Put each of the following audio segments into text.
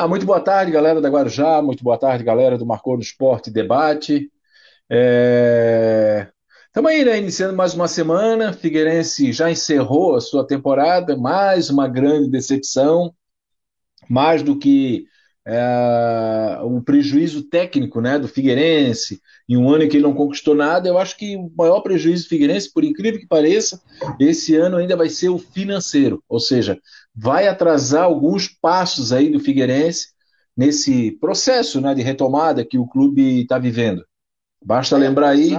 Ah, muito boa tarde, galera da Guarujá, muito boa tarde, galera do Marcou no Esporte Debate. Estamos é... aí, né, iniciando mais uma semana. Figueirense já encerrou a sua temporada, mais uma grande decepção, mais do que é, o prejuízo técnico né, do Figueirense, em um ano em que ele não conquistou nada, eu acho que o maior prejuízo do Figueirense, por incrível que pareça, esse ano ainda vai ser o financeiro, ou seja, vai atrasar alguns passos aí do Figueirense nesse processo né, de retomada que o clube está vivendo. Basta vai lembrar aí.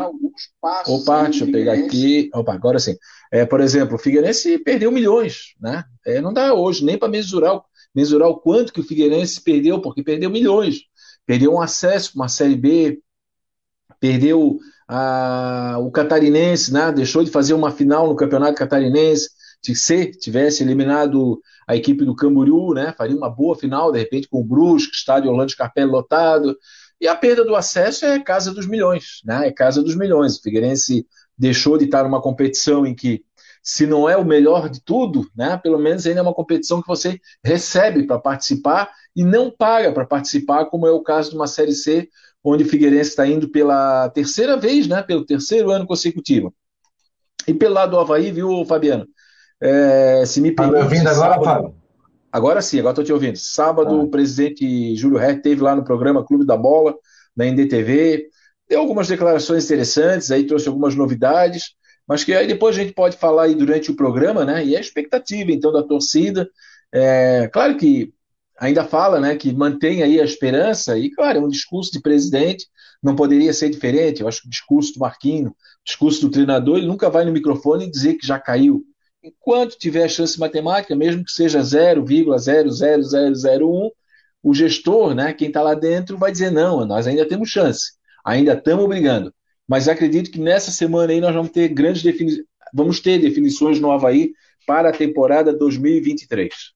Opa, deixa eu pegar aqui. Opa, agora sim. É, por exemplo, o Figueirense perdeu milhões, né? É, não dá hoje nem para mensurar mensurar o quanto que o Figueirense perdeu, porque perdeu milhões. Perdeu um acesso para uma Série B, perdeu a, o Catarinense, né? deixou de fazer uma final no Campeonato Catarinense. Se tivesse eliminado a equipe do Camboriú, né? faria uma boa final, de repente, com o Brusque, estádio Orlando Scarpelli lotado. E a perda do acesso é casa dos milhões, né? é casa dos milhões. O Figueirense deixou de estar numa competição em que se não é o melhor de tudo, né, pelo menos ainda é uma competição que você recebe para participar e não paga para participar, como é o caso de uma Série C, onde o Figueirense está indo pela terceira vez, né, pelo terceiro ano consecutivo. E pelo lado do Havaí, viu, Fabiano? É, se me permite. Está me ouvindo agora, Fábio? Agora sim, agora estou te ouvindo. Sábado, ah. o presidente Júlio Ré teve lá no programa Clube da Bola, na NDTV, deu algumas declarações interessantes, aí trouxe algumas novidades mas que aí depois a gente pode falar aí durante o programa, né? E a expectativa, então, da torcida. É, claro que ainda fala, né, que mantém aí a esperança, e claro, é um discurso de presidente, não poderia ser diferente. Eu acho que o discurso do Marquinho, o discurso do treinador, ele nunca vai no microfone dizer que já caiu. Enquanto tiver chance matemática, mesmo que seja 0,00001, o gestor, né, quem está lá dentro, vai dizer: não, nós ainda temos chance, ainda estamos brigando mas acredito que nessa semana aí nós vamos ter grandes definições, vamos ter definições no Havaí para a temporada 2023.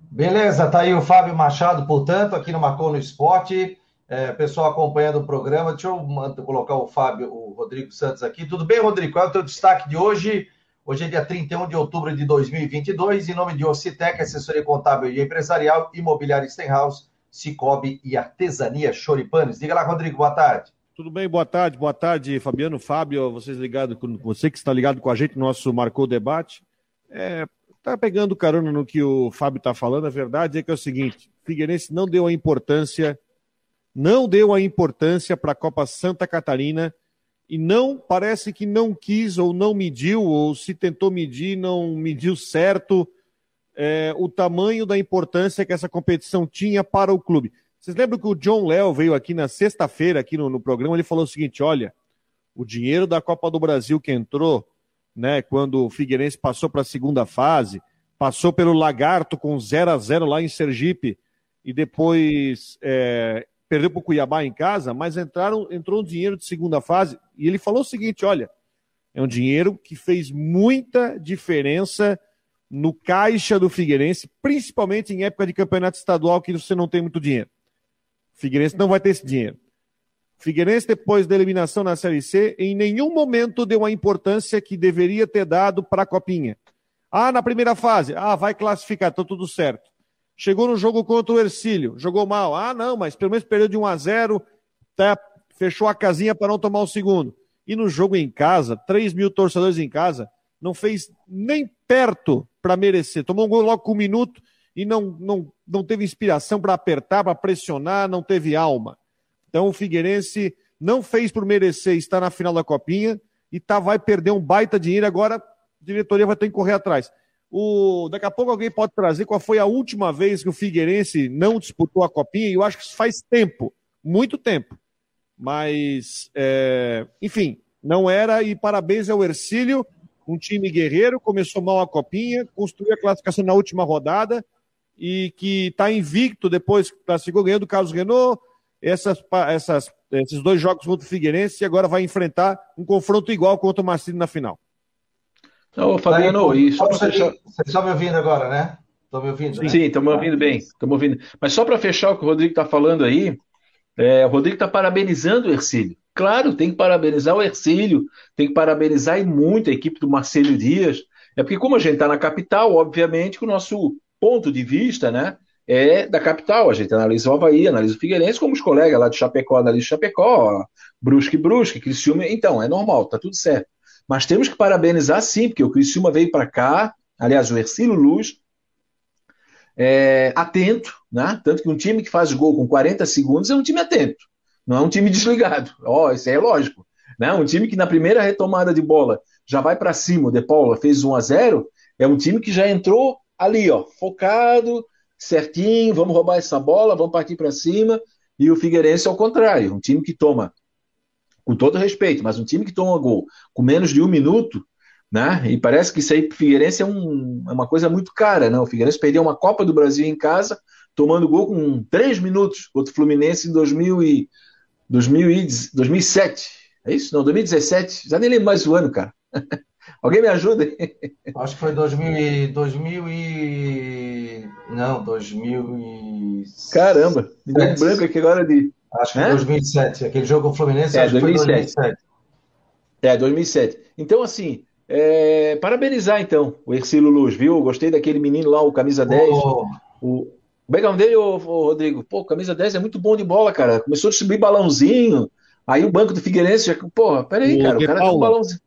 Beleza, tá aí o Fábio Machado, portanto, aqui no Marcou no Esporte. É, pessoal acompanhando o programa. Deixa eu colocar o Fábio, o Rodrigo Santos aqui. Tudo bem, Rodrigo? Qual é o teu destaque de hoje? Hoje é dia 31 de outubro de 2022. Em nome de Ocitec, assessoria contábil e empresarial, imobiliária Stenhouse, Cicobi e artesania Choripanes. Diga lá, Rodrigo, boa tarde. Tudo bem, boa tarde, boa tarde, Fabiano, Fábio, vocês ligados, você que está ligado com a gente no nosso Marcou Debate. É, tá pegando carona no que o Fábio está falando, a verdade é que é o seguinte, Figueirense não deu a importância, não deu a importância para a Copa Santa Catarina e não, parece que não quis ou não mediu, ou se tentou medir, não mediu certo é, o tamanho da importância que essa competição tinha para o clube. Vocês lembram que o John Léo veio aqui na sexta-feira, aqui no, no, programa, ele falou o seguinte: olha, o dinheiro da Copa do Brasil que entrou, né, quando o Figueirense passou para a segunda fase, passou pelo Lagarto com 0 a 0 lá em Sergipe e depois é, perdeu para o Cuiabá em casa, mas entraram, entrou um dinheiro de segunda fase e ele falou o seguinte: olha, é um dinheiro que fez muita diferença no caixa do Figueirense, principalmente em época de campeonato estadual que você não tem muito dinheiro. Figueirense não vai ter esse dinheiro. Figueirense, depois da eliminação na Série C, em nenhum momento deu a importância que deveria ter dado para a Copinha. Ah, na primeira fase, ah, vai classificar, tá tudo certo. Chegou no jogo contra o Ercílio, jogou mal. Ah, não, mas pelo menos perdeu de 1 a 0, tá, fechou a casinha para não tomar o segundo. E no jogo em casa, 3 mil torcedores em casa, não fez nem perto para merecer. Tomou um gol logo com um minuto e não, não, não teve inspiração para apertar, para pressionar, não teve alma. Então o Figueirense não fez por merecer estar na final da Copinha e tá, vai perder um baita dinheiro. Agora a diretoria vai ter que correr atrás. O, daqui a pouco alguém pode trazer qual foi a última vez que o Figueirense não disputou a Copinha, e eu acho que isso faz tempo, muito tempo. Mas, é, enfim, não era, e parabéns ao Ercílio, um time guerreiro, começou mal a Copinha, construiu a classificação na última rodada, e que está invicto depois que classificou ganhando o Carlos Renault, essas, essas, esses dois jogos contra o Figueirense e agora vai enfrentar um confronto igual contra o Marcelo na final. Então, Fabiano, e só para fechar. Vocês estão me ouvindo agora, né? Estão me ouvindo? Sim, estão me ouvindo bem. Estão ouvindo. Mas só para fechar o que o Rodrigo está falando aí, é, o Rodrigo está parabenizando o Ercílio. Claro, tem que parabenizar o Ercílio, tem que parabenizar e muito a equipe do Marcelo Dias. É porque, como a gente está na capital, obviamente, que o nosso ponto de vista, né? é da capital. A gente analisa o Havaí, analisa o Figueirense, como os colegas lá de Chapecó analisam Chapecó, Brusque, Brusque, Criciúma. Então, é normal, tá tudo certo. Mas temos que parabenizar sim, porque o Criciúma veio para cá, aliás, o Ercílio Luz, é, atento, né? Tanto que um time que faz gol com 40 segundos é um time atento, não é um time desligado. Ó, oh, isso é lógico. Né? Um time que na primeira retomada de bola já vai para cima, o De Paula fez 1 a 0 é um time que já entrou ali, ó, focado, certinho, vamos roubar essa bola, vamos partir para cima. E o Figueirense ao contrário, um time que toma, com todo respeito, mas um time que toma gol com menos de um minuto, né? E parece que isso aí para o Figueirense é, um, é, uma coisa muito cara, né? O Figueirense perdeu uma Copa do Brasil em casa, tomando gol com três minutos contra o Fluminense em 2000 e, 2000 e, 2007. É isso? Não, 2017. Já nem lembro mais o ano, cara. Alguém me ajuda? Acho que foi 2000 e, 2000 e... Não, 2000 e... Caramba, me deu um branco aqui agora de... Acho que foi 2007. Aquele jogo com o Fluminense, é, acho 2007. que foi 2007. É, 2007. Então, assim, é, parabenizar, então, o Ercílio Luz, viu? Gostei daquele menino lá, o camisa 10. Oh. O Begão dele, ô, ô, Rodrigo, pô, camisa 10 é muito bom de bola, cara. Começou a distribuir balãozinho. Aí o banco do Figueirense já. Porra, peraí, cara, o cara tem um balãozinho.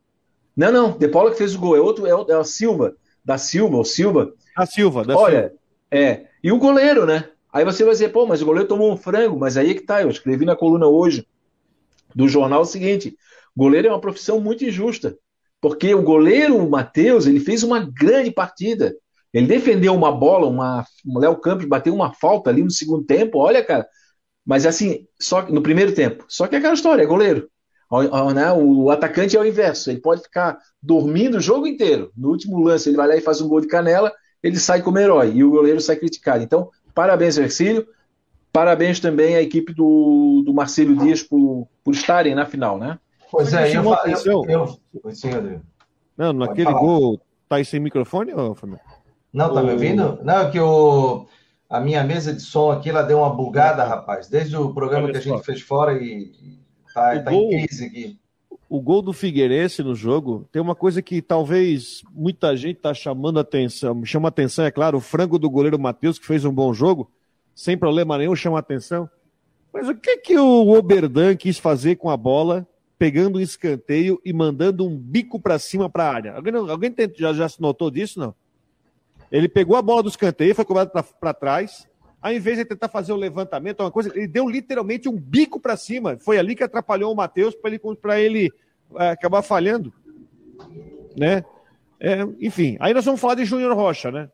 Não, não, De Paula que fez o gol, é outro, é, o, é a Silva, da Silva, o Silva. A Silva, da Olha, Silva. é. E o goleiro, né? Aí você vai dizer, pô, mas o goleiro tomou um frango, mas aí é que tá, eu escrevi na coluna hoje do jornal o seguinte: goleiro é uma profissão muito injusta, porque o goleiro, o Matheus, ele fez uma grande partida. Ele defendeu uma bola, uma, o Léo Campos bateu uma falta ali no segundo tempo, olha, cara. Mas assim, só no primeiro tempo. Só que é aquela história, é goleiro. Né? O atacante é o inverso, ele pode ficar dormindo o jogo inteiro. No último lance, ele vai lá e faz um gol de canela, ele sai como herói e o goleiro sai criticado. Então, parabéns, Ercílio. Parabéns também à equipe do, do Marcelo Dias por, por estarem na final, né? Pois é, eu, eu, eu, eu, Não, naquele gol, tá aí sem microfone, ou, Fabio? Não, tá me ouvindo? Não, é que o, a minha mesa de som aqui, ela deu uma bugada, rapaz. Desde o programa Olha que a gente fez fora e Tá, tá gol, em crise aqui. O gol do Figueirense no jogo tem uma coisa que talvez muita gente está chamando atenção, chama atenção, é claro, o frango do goleiro Matheus, que fez um bom jogo, sem problema nenhum, chama atenção. Mas o que que o Oberdan quis fazer com a bola, pegando um escanteio e mandando um bico para cima para a área? Alguém, alguém já, já se notou disso, não? Ele pegou a bola do escanteio, foi cobrado para trás, ao invés de tentar fazer o um levantamento, uma coisa, ele deu literalmente um bico para cima. Foi ali que atrapalhou o Matheus para ele, pra ele é, acabar falhando. Né? É, enfim, aí nós vamos falar de Júnior Rocha, né?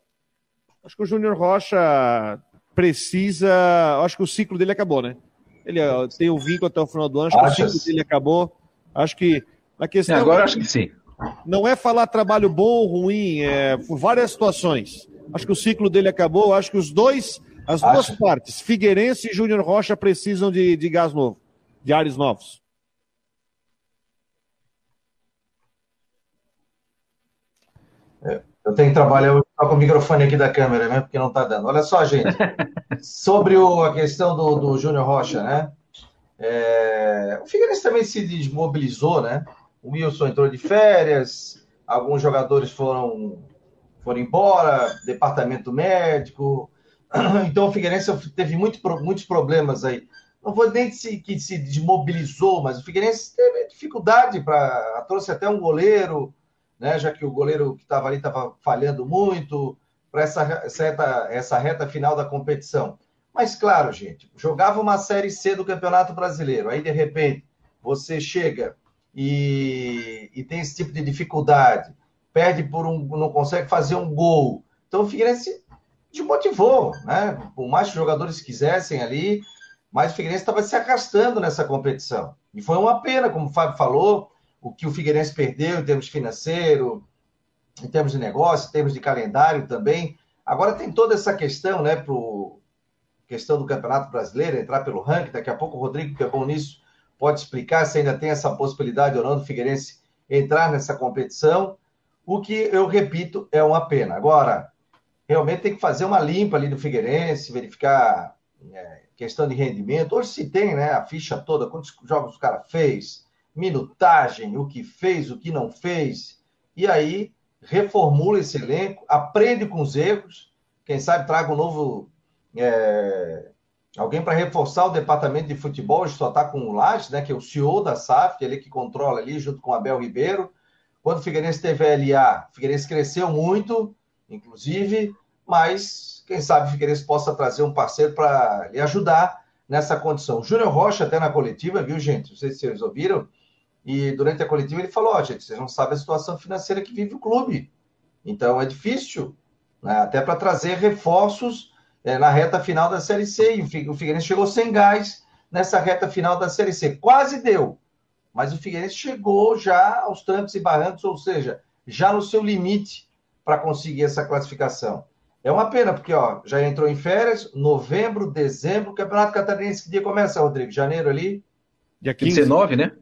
Acho que o Júnior Rocha precisa. Acho que o ciclo dele acabou, né? Ele tem o um vínculo até o final do ano, acho que o ciclo dele acabou. Acho que a questão. Agora acho que sim. Não é falar trabalho bom ou ruim, é por várias situações. Acho que o ciclo dele acabou, acho que os dois as duas Acho. partes, Figueirense e Júnior Rocha, precisam de, de gás novo, de ares novos. É, eu tenho que trabalhar eu com o microfone aqui da câmera, né? Porque não está dando. Olha só, gente. Sobre o, a questão do, do Júnior Rocha, né? É, o Figueirense também se desmobilizou, né? O Wilson entrou de férias, alguns jogadores foram, foram embora, departamento médico, Então o Figueirense teve muito, muitos problemas aí. Não vou nem que se desmobilizou, mas o Figueirense teve dificuldade para. Trouxe até um goleiro, né, já que o goleiro que estava ali estava falhando muito, para essa, essa, essa reta final da competição. Mas, claro, gente, jogava uma Série C do Campeonato Brasileiro. Aí, de repente, você chega e, e tem esse tipo de dificuldade, perde por um. não consegue fazer um gol. Então, o Figueirense desmotivou, né? Por mais que os jogadores quisessem ali, mas o Figueirense estava se arrastando nessa competição. E foi uma pena, como o Fábio falou, o que o Figueirense perdeu em termos financeiro, em termos de negócio, em termos de calendário também. Agora tem toda essa questão, né, pro questão do Campeonato Brasileiro, entrar pelo ranking, daqui a pouco o Rodrigo, que é bom nisso, pode explicar se ainda tem essa possibilidade ou não do Figueirense entrar nessa competição. O que eu repito é uma pena. Agora, realmente tem que fazer uma limpa ali do Figueirense, verificar é, questão de rendimento. Hoje se tem né, a ficha toda, quantos jogos o cara fez, minutagem, o que fez, o que não fez. E aí reformula esse elenco, aprende com os erros, quem sabe traga um novo é, alguém para reforçar o departamento de futebol, só está com o Lages, né, que é o CEO da SAF, ele que controla ali, junto com o Abel Ribeiro. Quando o Figueirense teve LA, o Figueirense cresceu muito, inclusive, mas quem sabe o Figueirense possa trazer um parceiro para lhe ajudar nessa condição. O Júnior Rocha, até na coletiva, viu, gente? Não sei se vocês ouviram, e durante a coletiva ele falou: Ó, oh, gente, vocês não sabem a situação financeira que vive o clube. Então é difícil, né? até para trazer reforços é, na reta final da Série C. E o Figueirense chegou sem gás nessa reta final da Série C. Quase deu, mas o Figueirense chegou já aos trancos e barrancos, ou seja, já no seu limite para conseguir essa classificação. É uma pena, porque ó, já entrou em férias, novembro, dezembro, o Campeonato Catarinense, que dia começa, Rodrigo? Janeiro ali? Dia 15. 19, né?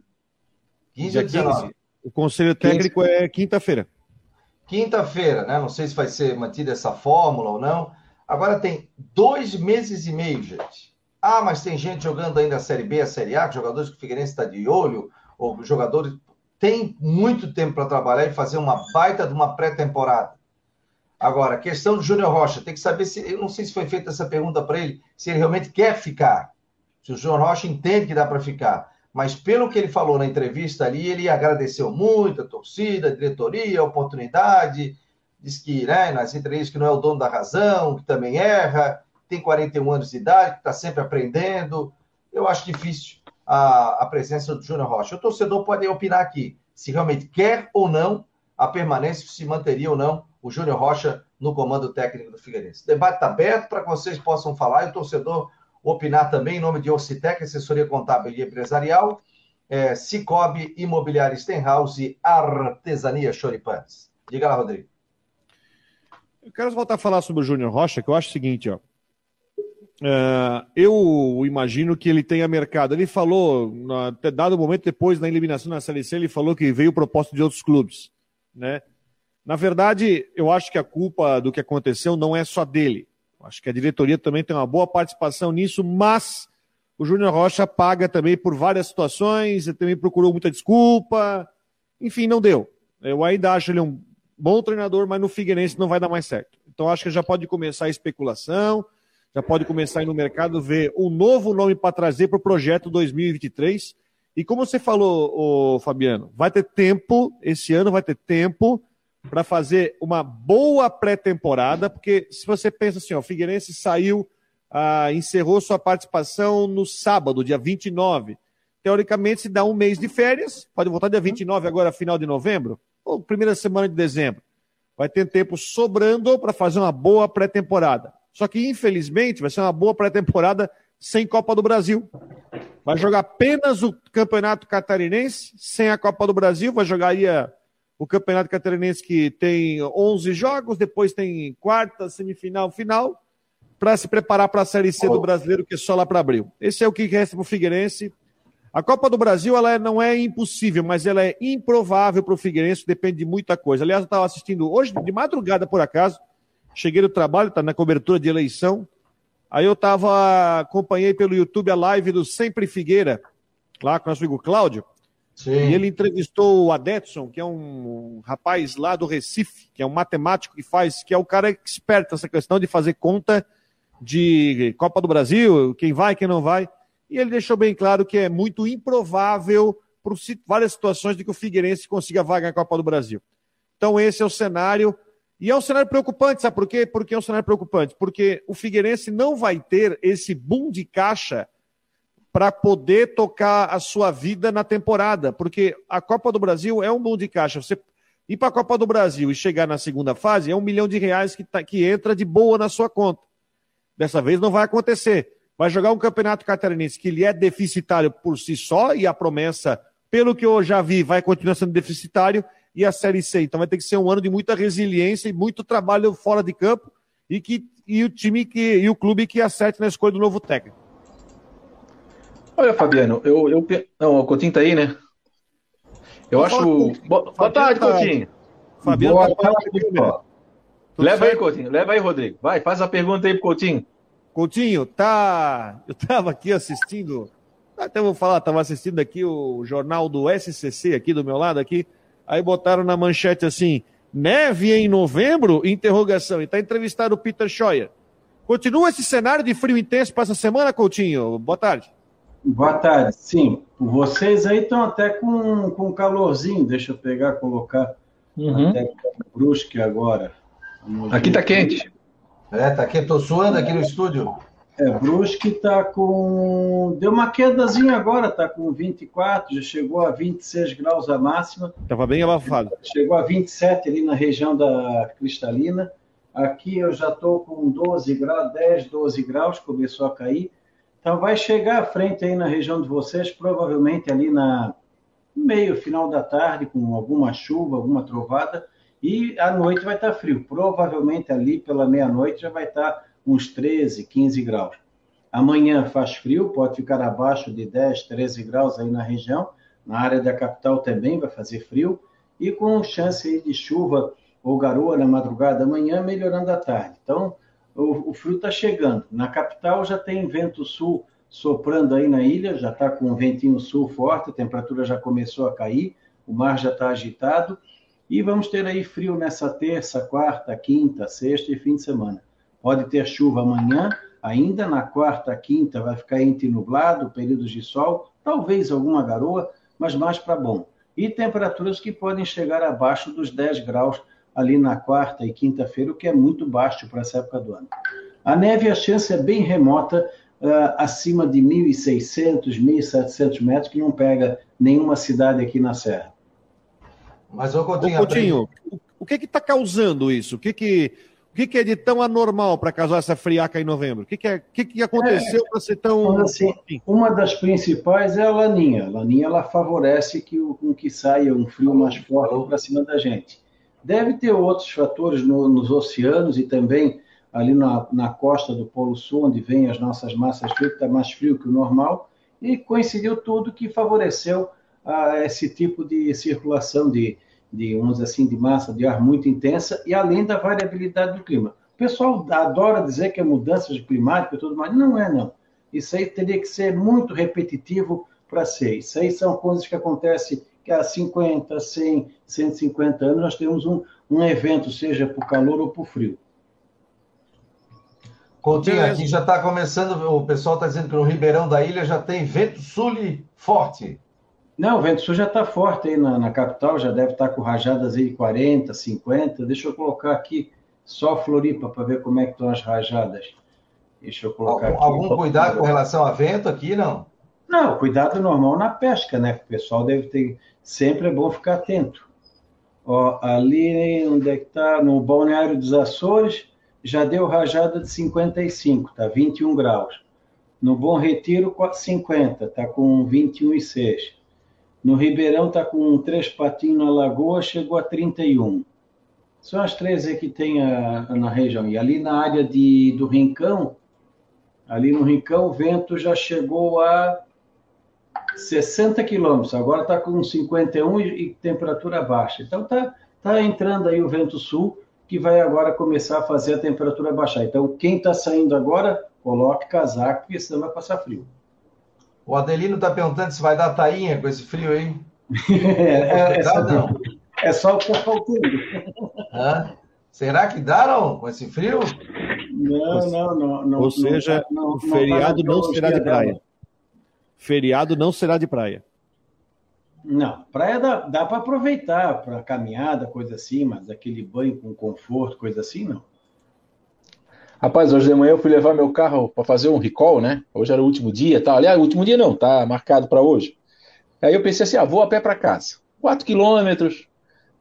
15 dia 19. 15. O conselho técnico 15. é quinta-feira. Quinta-feira, né? Não sei se vai ser mantida essa fórmula ou não. Agora tem dois meses e meio, gente. Ah, mas tem gente jogando ainda a Série B, a Série A, jogadores que o Figueirense está de olho, ou jogadores tem muito tempo para trabalhar e fazer uma baita de uma pré-temporada. Agora, questão do Júnior Rocha, tem que saber se. Eu não sei se foi feita essa pergunta para ele, se ele realmente quer ficar. Se o Júnior Rocha entende que dá para ficar. Mas pelo que ele falou na entrevista ali, ele agradeceu muito a torcida, a diretoria, a oportunidade. Diz que, né, nas entrevistas, que não é o dono da razão, que também erra, tem 41 anos de idade, que está sempre aprendendo. Eu acho difícil a, a presença do Júnior Rocha. O torcedor pode opinar aqui se realmente quer ou não a permanência, se manteria ou não o Júnior Rocha no comando técnico do Figueirense. O debate está aberto para que vocês possam falar e o torcedor opinar também em nome de Ocitec, assessoria contábil e empresarial, é, Cicobi, Imobiliária Stenhouse e Artesania Choripanes. Diga lá, Rodrigo. Eu quero voltar a falar sobre o Júnior Rocha, que eu acho o seguinte, ó. Uh, eu imagino que ele tenha mercado. Ele falou, até dado momento depois da eliminação na CLC, ele falou que veio proposta de outros clubes. Né? Na verdade, eu acho que a culpa do que aconteceu não é só dele. Acho que a diretoria também tem uma boa participação nisso, mas o Júnior Rocha paga também por várias situações, ele também procurou muita desculpa. Enfim, não deu. Eu ainda acho ele um bom treinador, mas no Figueirense não vai dar mais certo. Então acho que já pode começar a especulação já pode começar aí no mercado ver um novo nome para trazer para o projeto 2023. E como você falou, Fabiano, vai ter tempo, esse ano vai ter tempo para fazer uma boa pré-temporada, porque se você pensa assim, o Figueirense saiu, ah, encerrou sua participação no sábado, dia 29. Teoricamente, se dá um mês de férias, pode voltar dia 29, agora final de novembro, ou primeira semana de dezembro. Vai ter tempo sobrando para fazer uma boa pré-temporada. Só que, infelizmente, vai ser uma boa pré-temporada sem Copa do Brasil. Vai jogar apenas o Campeonato Catarinense, sem a Copa do Brasil. Vai jogar aí a, o Campeonato Catarinense que tem 11 jogos, depois tem quarta, semifinal, final, para se preparar para a Série C do Brasileiro, que é só lá para abril. Esse é o que resta para o Figueirense. A Copa do Brasil ela é, não é impossível, mas ela é improvável para o Figueirense, depende de muita coisa. Aliás, eu estava assistindo hoje, de madrugada por acaso, Cheguei no trabalho, tá na cobertura de eleição. Aí eu tava, acompanhei pelo YouTube a live do Sempre Figueira, lá com o nosso amigo Cláudio. Sim. E ele entrevistou o Adetson, que é um rapaz lá do Recife, que é um matemático que faz, que é o cara esperto nessa questão de fazer conta de Copa do Brasil, quem vai, quem não vai. E ele deixou bem claro que é muito improvável, por várias situações, de que o Figueirense consiga vaga na Copa do Brasil. Então, esse é o cenário. E é um cenário preocupante, sabe por quê? Porque é um cenário preocupante. Porque o Figueirense não vai ter esse boom de caixa para poder tocar a sua vida na temporada. Porque a Copa do Brasil é um boom de caixa. Você ir para a Copa do Brasil e chegar na segunda fase é um milhão de reais que, tá, que entra de boa na sua conta. Dessa vez não vai acontecer. Vai jogar um campeonato catarinense que ele é deficitário por si só e a promessa, pelo que eu já vi, vai continuar sendo deficitário e a Série C. Então vai ter que ser um ano de muita resiliência e muito trabalho fora de campo e, que, e o time que, e o clube que acerte na escolha do novo técnico. Olha, Fabiano, eu. eu não, o Coutinho tá aí, né? Eu acho. Boa, boa tarde, tá... Coutinho. Fabiano boa tá tarde, Leva certo? aí, Coutinho. Leva aí, Rodrigo. Vai, faz a pergunta aí pro Coutinho. Coutinho, tá. Eu tava aqui assistindo. Até vou falar, tava assistindo aqui o jornal do SCC aqui do meu lado aqui. Aí botaram na manchete assim: neve em novembro? Interrogação. E está entrevistado o Peter Scheuer. Continua esse cenário de frio intenso para essa semana, Coutinho? Boa tarde. Boa tarde. Sim, vocês aí estão até com, com calorzinho. Deixa eu pegar, colocar uhum. até Brusque agora. Vamos aqui está quente. É, tá aqui, estou suando aqui no estúdio. É, Brusque está com. Deu uma quedazinha agora, está com 24, já chegou a 26 graus a máxima. Estava bem abafado. Chegou a 27 ali na região da Cristalina. Aqui eu já estou com 12 graus, 10, 12 graus, começou a cair. Então vai chegar à frente aí na região de vocês, provavelmente ali na meio, final da tarde, com alguma chuva, alguma trovada, e à noite vai estar frio. Provavelmente ali pela meia-noite já vai estar uns 13, 15 graus. Amanhã faz frio, pode ficar abaixo de 10, 13 graus aí na região. Na área da capital também vai fazer frio, e com chance de chuva ou garoa na madrugada amanhã, melhorando à tarde. Então, o, o frio está chegando. Na capital já tem vento sul soprando aí na ilha, já está com um ventinho sul forte, a temperatura já começou a cair, o mar já está agitado, e vamos ter aí frio nessa terça, quarta, quinta, sexta e fim de semana. Pode ter chuva amanhã, ainda na quarta, quinta vai ficar entre nublado, períodos de sol, talvez alguma garoa, mas mais para bom. E temperaturas que podem chegar abaixo dos 10 graus ali na quarta e quinta-feira, o que é muito baixo para essa época do ano. A neve, a chance é bem remota, uh, acima de 1.600, 1.700 metros, que não pega nenhuma cidade aqui na Serra. Mas, ô Coutinho, ô, Coutinho o que está causando isso? O que, que, o que, que é de tão anormal para causar essa friaca em novembro? O que, que, é, que, que aconteceu é, para ser tão. Assim, uma das principais é a laninha. A laninha ela favorece que, o, com que saia um frio mais forte para cima da gente. Deve ter outros fatores no, nos oceanos e também ali na, na, costa do Polo Sul, onde vem as nossas massas frias, está mais frio que o normal, e coincidiu tudo que favoreceu a, esse tipo de circulação de, de, assim, de massa de ar muito intensa, e além da variabilidade do clima. O pessoal adora dizer que é mudança de climática e tudo mais. Não é, não. Isso aí teria que ser muito repetitivo para ser. Isso aí são coisas que acontecem que há 50, 100, 150 anos nós temos um, um evento, seja por calor ou por frio. Coutinho, aqui já está começando, o pessoal está dizendo que no Ribeirão da Ilha já tem vento sul forte. Não, o vento sul já está forte aí na, na, capital, já deve estar tá com rajadas aí de 40, 50. Deixa eu colocar aqui só Floripa para ver como é que estão as rajadas. Deixa eu colocar algum, aqui. Algum cuidado com relação a vento aqui, não? Não, cuidado normal na pesca, né? O pessoal deve ter. Sempre é bom ficar atento. Ó, ali onde é que está? No Balneário dos Açores, já deu rajada de 55, tá 21 graus. No Bom Retiro, 50, tá com 21,6. No Ribeirão tá com três patinhos na Lagoa, chegou a 31. São as três aí que tem a, na região. E ali na área de, do Rincão, ali no Rincão, o vento já chegou a 60 quilômetros, agora está com 51 e, e, temperatura baixa. Então está tá entrando aí o vento sul, que vai agora começar a fazer a temperatura baixar. Então, quem está saindo agora, coloque casaco, porque senão vai passar frio. O Adelino está perguntando se vai dar tainha com esse frio aí. é, é, só, não. é só o que está faltando. Será que não, com esse frio? Não, não, não. não Ou seja, não, o feriado não, será de praia feriado não será de praia. Não, praia dá, dá para aproveitar para caminhada, coisa assim, mas aquele banho com conforto, coisa assim, não. Rapaz, hoje de manhã eu fui levar meu carro para fazer um recall, né? Hoje era o último dia, tá? Aliás, o último dia não, tá marcado para hoje. Aí eu pensei assim, ah, vou a pé para casa. Quatro quilômetros,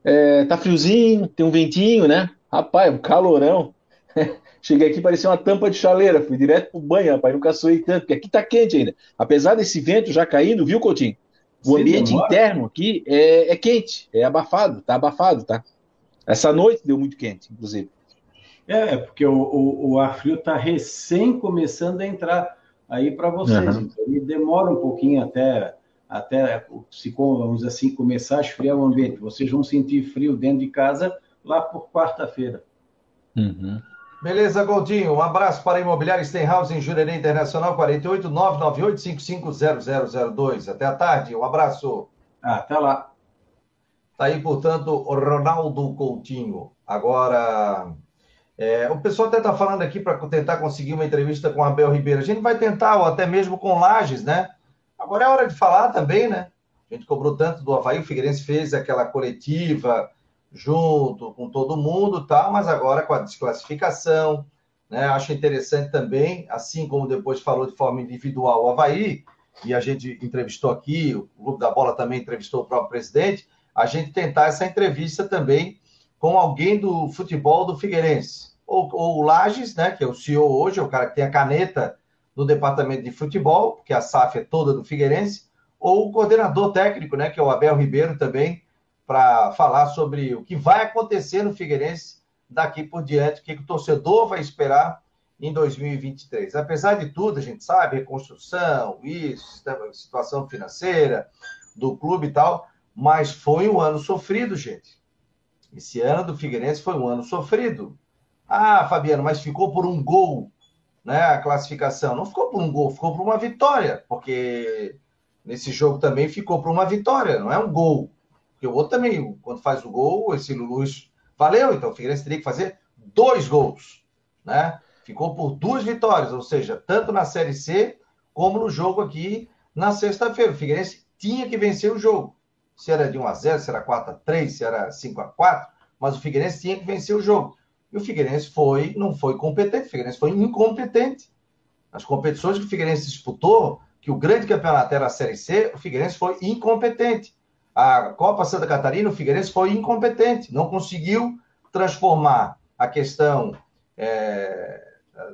é, tá friozinho, tem um ventinho, né? Rapaz, um calorão. Cheguei aqui, parecia uma tampa de chaleira. Fui direto pro banho, rapaz. Nunca suei tanto, porque aqui tá quente ainda. Apesar desse vento já caindo, viu, Coutinho? O Sim, ambiente demora. interno aqui é, é, quente, é abafado, tá abafado, tá? Essa noite deu muito quente, inclusive. É, porque o, o, o ar frio tá recém começando a entrar aí para vocês. Uhum. Então, ele demora um pouquinho até, até se, vamos assim, começar a esfriar o ambiente. Vocês vão sentir frio dentro de casa lá por quarta-feira. Uhum. Beleza, Goldinho. Um abraço para a Imobiliária Stenhouse em Jurerê Internacional, 48 998 550002. Até a tarde. Um abraço. Ah, até lá. Tá aí, portanto, o Ronaldo Coutinho. Agora, É, o pessoal até está falando aqui para tentar conseguir uma entrevista com Abel Ribeiro. A gente vai tentar, ou até mesmo com Lages, né? Agora é hora de falar também, né? A gente cobrou tanto do Havaí, o Figueirense fez aquela coletiva junto com todo mundo, tal, mas agora com a desclassificação, né? Acho interessante também, assim como depois falou de forma individual o Havaí, e a gente entrevistou aqui, o Clube da Bola também entrevistou o próprio presidente, a gente tentar essa entrevista também com alguém do futebol do Figueirense. Ou, ou o Lages, né, que é o CEO hoje, é o cara que tem a caneta no departamento de futebol, porque a SAF é toda do Figueirense, ou o coordenador técnico, né, que é o Abel Ribeiro também, para falar sobre o que vai acontecer no Figueirense daqui por diante, o que o torcedor vai esperar em 2023. Apesar de tudo, a gente sabe, reconstrução, isso, situação financeira do clube e tal, mas foi um ano sofrido, gente. Esse ano do Figueirense foi um ano sofrido. Ah, Fabiano, mas ficou por um gol, né? A classificação. Não ficou por um gol, ficou por uma vitória, porque nesse jogo também ficou por uma vitória, não é um gol. Porque o outro também, quando faz o gol, esse Luz valeu, então o Figueirense teria que fazer dois gols, né? Ficou por duas vitórias, ou seja, tanto na Série C como no jogo aqui na sexta-feira. O Figueirense tinha que vencer o jogo. Se era de 1 a 0, se era 4 a 3, se era 5 a 4, mas o Figueirense tinha que vencer o jogo. E o Figueirense foi, não foi competente, o Figueirense foi incompetente. As competições que o Figueirense disputou, que o grande campeonato era a Série C, o Figueirense foi incompetente. A Copa Santa Catarina, o Figueirense foi incompetente, não conseguiu transformar a questão é,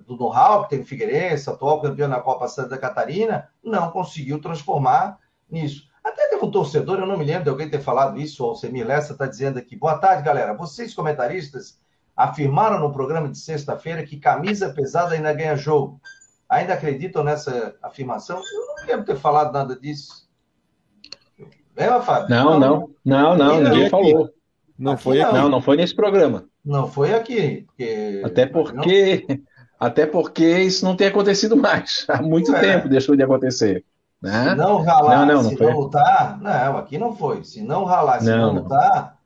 do know-how que tem o Figueirense, atual campeão na Copa Santa Catarina, não conseguiu transformar nisso. Até teve um torcedor, eu não me lembro de alguém ter falado isso, o Semir Lessa está dizendo aqui. Boa tarde, galera. Vocês, comentaristas, afirmaram no programa de sexta-feira que camisa pesada ainda ganha jogo. Ainda acreditam nessa afirmação? Eu não lembro ter falado nada disso. Lembra, Fábio? Não, não, não, não, ninguém falou. Não foi aqui. Não, não foi nesse programa. Não foi aqui. Porque... Até porque até porque isso não tem acontecido mais. Há muito é. tempo deixou de acontecer. Né? Se não ralar, não, não, se não, não lutar, não, aqui não foi. Se não ralar, se não, não lutar.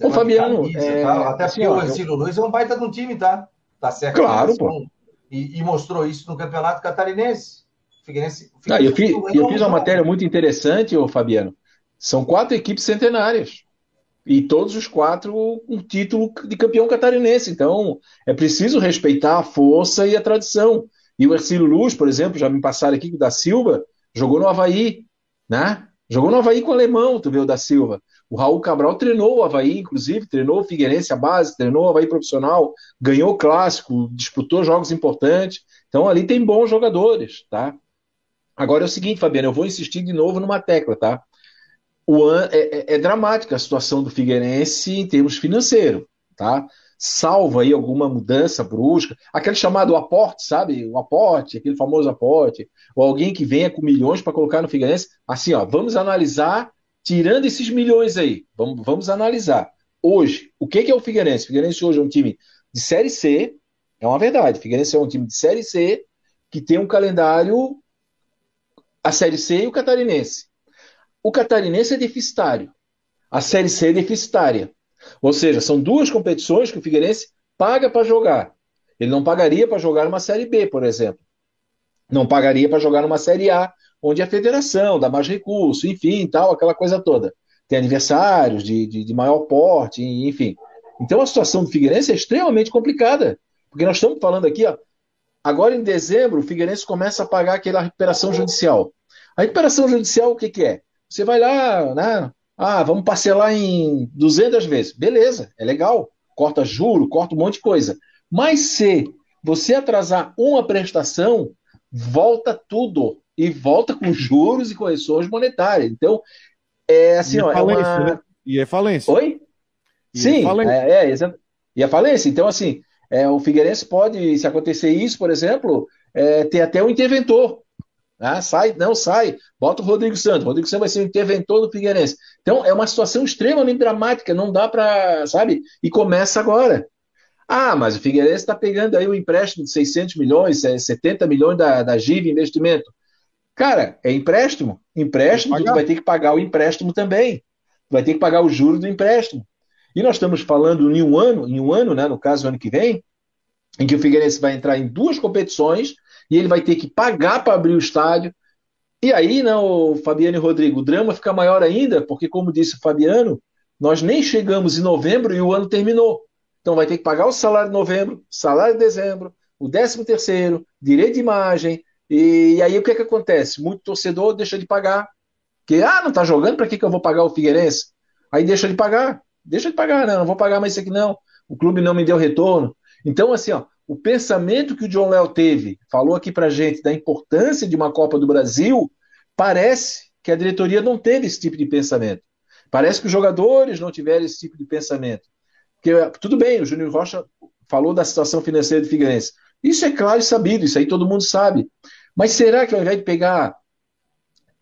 Ô, Fabiano, é... até assim, porque ó, o Ercílio Luiz é um baita de um time, tá? Tá certo? Claro, pô. E, e, mostrou isso no Campeonato Catarinense. Figueirense, Figueirense ah, eu, fiz, eu fiz uma matéria muito interessante, ô Fabiano. São quatro equipes centenárias e todos os quatro um título de campeão catarinense. Então, é preciso respeitar a força e a tradição. E o Ercílio Luz, por exemplo, já me passaram aqui que o da Silva jogou no Havaí, né? Jogou no Havaí com o alemão, tu vê o da Silva. O Raul Cabral treinou o Havaí, inclusive, treinou o Figueirense a base, treinou o Havaí profissional, ganhou clássico, disputou jogos importantes. Então ali tem bons jogadores, tá? Agora é o seguinte, Fabiano, eu vou insistir de novo numa tecla, tá? O é, é, é, dramática a situação do Figueirense em termos financeiros, tá? Salva aí alguma mudança brusca, aquele chamado aporte, sabe? O aporte, aquele famoso aporte, ou alguém que venha com milhões para colocar no Figueirense. Assim, ó, vamos analisar, tirando esses milhões aí, vamos, vamos analisar. Hoje, o que, que é o Figueirense? O Figueirense hoje é um time de Série C, é uma verdade. O Figueirense é um time de Série C que tem um calendário a Série C e o Catarinense. O catarinense é deficitário. A Série C é deficitária. Ou seja, são duas competições que o Figueirense paga para jogar. Ele não pagaria para jogar uma Série B, por exemplo. Não pagaria para jogar numa Série A, onde a federação dá mais recurso, enfim, tal, aquela coisa toda. Tem aniversários de, de, de maior porte, enfim. Então a situação do Figueirense é extremamente complicada. Porque nós estamos falando aqui, ó, agora em dezembro, o Figueirense começa a pagar aquela recuperação judicial. A recuperação judicial, o que, que é? Você vai lá, né? Ah, vamos parcelar em 200 vezes. Beleza, é legal. Corta juro, corta um monte de coisa. Mas se você atrasar uma prestação, volta tudo. E volta com juros e correções monetárias. Então, é assim, e ó. Falência, é uma... né? E é falência. Oi? E Sim, é, falência. é, é, e a falência. Então, assim, é, o Figueirense pode, se acontecer isso, por exemplo, é, ter até um interventor. Ah, sai, não sai, bota o Rodrigo Santos. O Rodrigo Santos vai ser o interventor do Figueirense. Então é uma situação extremamente dramática, não dá para, sabe? E começa agora. Ah, mas o Figueirense está pegando aí um empréstimo de 600 milhões, 70 milhões da, da GIV Investimento. Cara, é empréstimo. Empréstimo, tu vai ter que pagar o empréstimo também. Tu vai ter que pagar o juro do empréstimo. E nós estamos falando em um ano, em um ano, né, no caso, ano que vem, em que o Figueirense vai entrar em duas competições e ele vai ter que pagar para abrir o estádio. E aí, não, Fabiano e Rodrigo, o drama fica maior ainda, porque, como disse o Fabiano, nós nem chegamos em novembro e o ano terminou. Então vai ter que pagar o salário de novembro, salário de dezembro, o décimo terceiro, direito de imagem. E, e aí o que, é que acontece? Muito torcedor deixa de pagar. Que, ah, não está jogando, para que, que eu vou pagar o Figueirense? Aí deixa de pagar. Deixa de pagar, não, não vou pagar mais isso aqui não. O clube não me deu retorno. Então, assim, ó, o pensamento que o John Léo teve, falou aqui pra gente da importância de uma Copa do Brasil, parece que a diretoria não teve esse tipo de pensamento. Parece que os jogadores não tiveram esse tipo de pensamento. Porque, tudo bem, o Júnior Rocha falou da situação financeira do Figueirense. Isso é claro e sabido, isso aí todo mundo sabe. Mas será que ao invés de pegar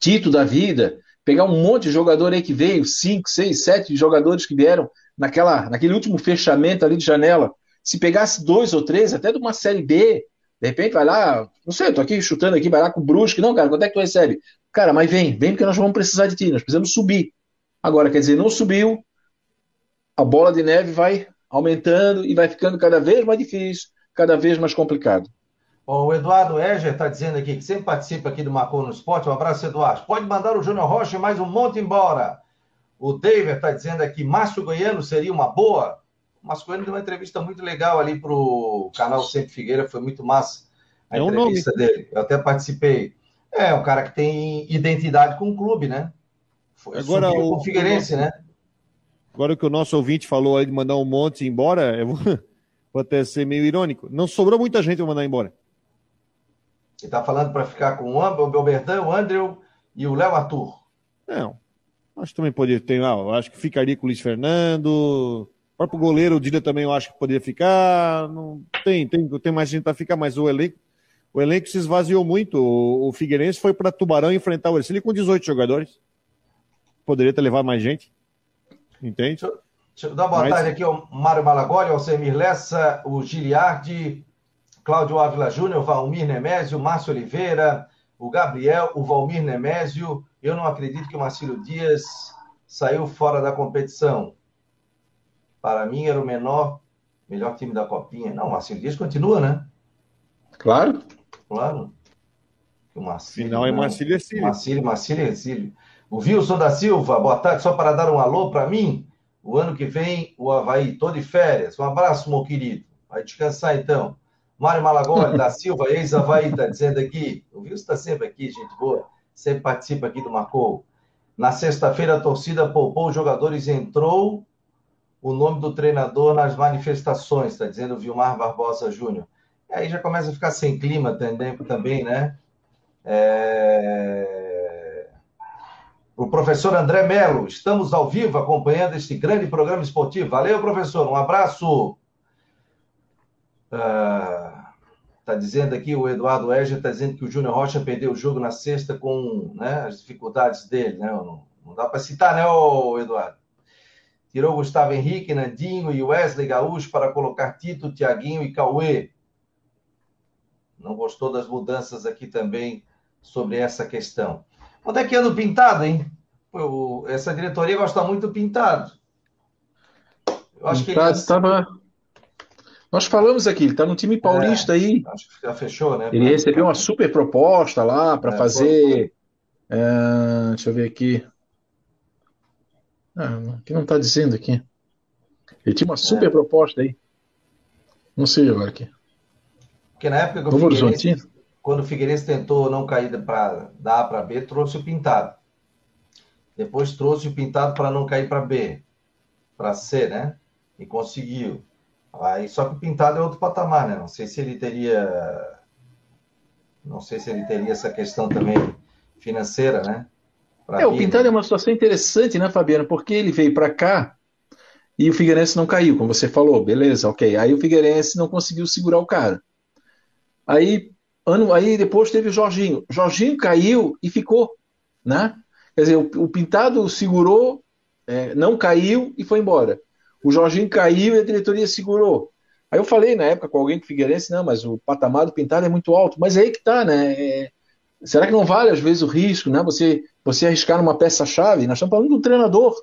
Tito da vida, pegar um monte de jogador aí que veio, cinco, seis, sete jogadores que vieram naquela, naquele último fechamento ali de janela, se pegasse dois ou três, até de uma série B, de repente vai lá, não sei, eu tô aqui chutando aqui, vai lá com o Brusque, não, cara, quanto é que tu recebe? Cara, mas vem, vem porque nós vamos precisar de ti, nós precisamos subir. Agora, quer dizer, não subiu, a bola de neve vai aumentando e vai ficando cada vez mais difícil, cada vez mais complicado. o Eduardo Eger está dizendo aqui que sempre participa aqui do Marcou no Esporte. Um abraço, Eduardo. Pode mandar o Júnior Rocha mais um monte embora. O David está dizendo aqui, Márcio Goiano seria uma boa. Goiano deu uma entrevista muito legal ali para o canal Sempre Figueira, foi muito massa a é entrevista um dele. Eu até participei. É um cara que tem identidade com o clube, né? Foi, Agora o, com o Figueirense, o nosso, né? Agora que o nosso ouvinte falou aí de mandar um monte embora, eu vou, vou até ser meio irônico. Não sobrou muita gente para mandar embora. Ele está falando para ficar com o Belberdan, o Andrew e o Léo Arthur. Não. Acho que também poderia ter. Não, acho que ficaria com o Luiz Fernando. O próprio goleiro, o Dida também eu acho que poderia ficar. Não, tem, tem, tem mais gente para ficar, mas o elenco, o elenco se esvaziou muito. O, o Figueirense foi para Tubarão enfrentar o Ercílio com 18 jogadores. Poderia ter levado mais gente. Entende? Deixa, deixa eu dar uma boa mas... tarde aqui ao Mário Malagoli, ao Semir Lessa, o Giliardi, Cláudio Ávila Júnior, Valmir Nemésio, Márcio Oliveira, o Gabriel, o Valmir Nemésio. Eu não acredito que o Marcílio Dias saiu fora da competição. Para mim, era o menor, melhor time da Copinha. Não, o Marcílio Dias continua, né? Claro. Claro. O Marcílio, Final é Marcílio Ercílio. Marcílio, Marcílio Ercílio. O Wilson da Silva, boa tarde. Só para dar um alô para mim, o ano que vem o Havaí, tô de férias. Um abraço, meu querido. Vai descansar então. Mário Malagoli da Silva, ex-Havaí, está dizendo aqui. O Wilson está sempre aqui, gente boa. Sempre participa aqui do Marcou. Na sexta-feira, a torcida poupou os jogadores entrou o nome do treinador nas manifestações, está dizendo Vilmar Barbosa Júnior. Aí já começa a ficar sem clima também, né? É o professor André Melo. Estamos ao vivo acompanhando este grande programa esportivo. Valeu, professor. Um abraço. Está ah, dizendo aqui, o Eduardo Eger está dizendo que o Júnior Rocha perdeu o jogo na sexta com né, as dificuldades dele. Né? Não, não dá para citar, né, Eduardo? Tirou Gustavo Henrique, Nandinho e Wesley Gaúcho para colocar Tito, Tiaguinho e Cauê. Não gostou das mudanças aqui também sobre essa questão. Onde é que anda o pintado, hein? Eu, essa diretoria gosta muito do pintado. Eu acho pintado que ele... estava. Nós falamos aqui, ele está no time paulista é, aí. Acho que já fechou, né? Ele recebeu uma super proposta lá para é, fazer. É, deixa eu ver aqui. Ah, aqui não está dizendo aqui. Ele tinha uma super é. proposta aí. Não sei agora aqui. Porque na época que eu Figueirense, quando o Figueirense tentou não cair para da A para B, trouxe o Pintado. Depois trouxe o Pintado para não cair para B, para C, né? E conseguiu. Aí, só que o Pintado é outro patamar, né? Não sei se ele teria. Não sei se ele teria essa questão também financeira, né? É, o Pintado é uma situação interessante, né, Fabiano? Porque ele veio para cá e o Figueirense não caiu, como você falou, beleza, ok. Aí o Figueirense não conseguiu segurar o cara. Aí Ano, aí depois teve o Jorginho. Jorginho caiu e ficou, né? Quer dizer, o, o Pintado segurou, é, não caiu e foi embora. O Jorginho caiu e a diretoria segurou. Aí eu falei na época com alguém que Figueirense, não, mas o patamar do Pintado é muito alto. Mas é aí que tá, né? É, será que não vale às vezes o risco, né? Você, você arriscar numa peça-chave? Nós estamos falando um treinador.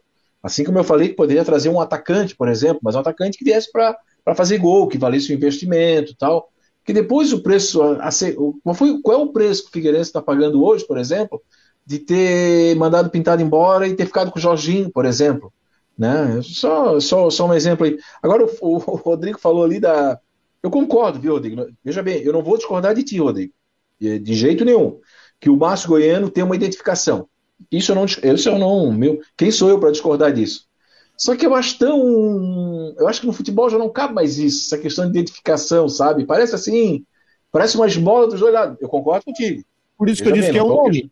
Assim como eu falei que poderia trazer um atacante, por exemplo, mas um atacante que viesse para fazer gol, que valesse o investimento tal. Que depois o preço. Qual, foi, qual é o preço que o Figueirense está pagando hoje, por exemplo, de ter mandado pintado embora e ter ficado com o Jorginho, por exemplo? Né? Só, só, só um exemplo aí. Agora, o, o Rodrigo falou ali da. Eu concordo, viu, Rodrigo? Veja bem, eu não vou discordar de ti, Rodrigo. De jeito nenhum. Que o Márcio Goiano tem uma identificação. Isso eu não. Isso eu não meu, quem sou eu para discordar disso? Só que eu acho tão. Eu acho que no futebol já não cabe mais isso, essa questão de identificação, sabe? Parece assim. Parece uma esmola dos dois lados. Eu concordo contigo. Por isso que eu disse bem, que é um nome.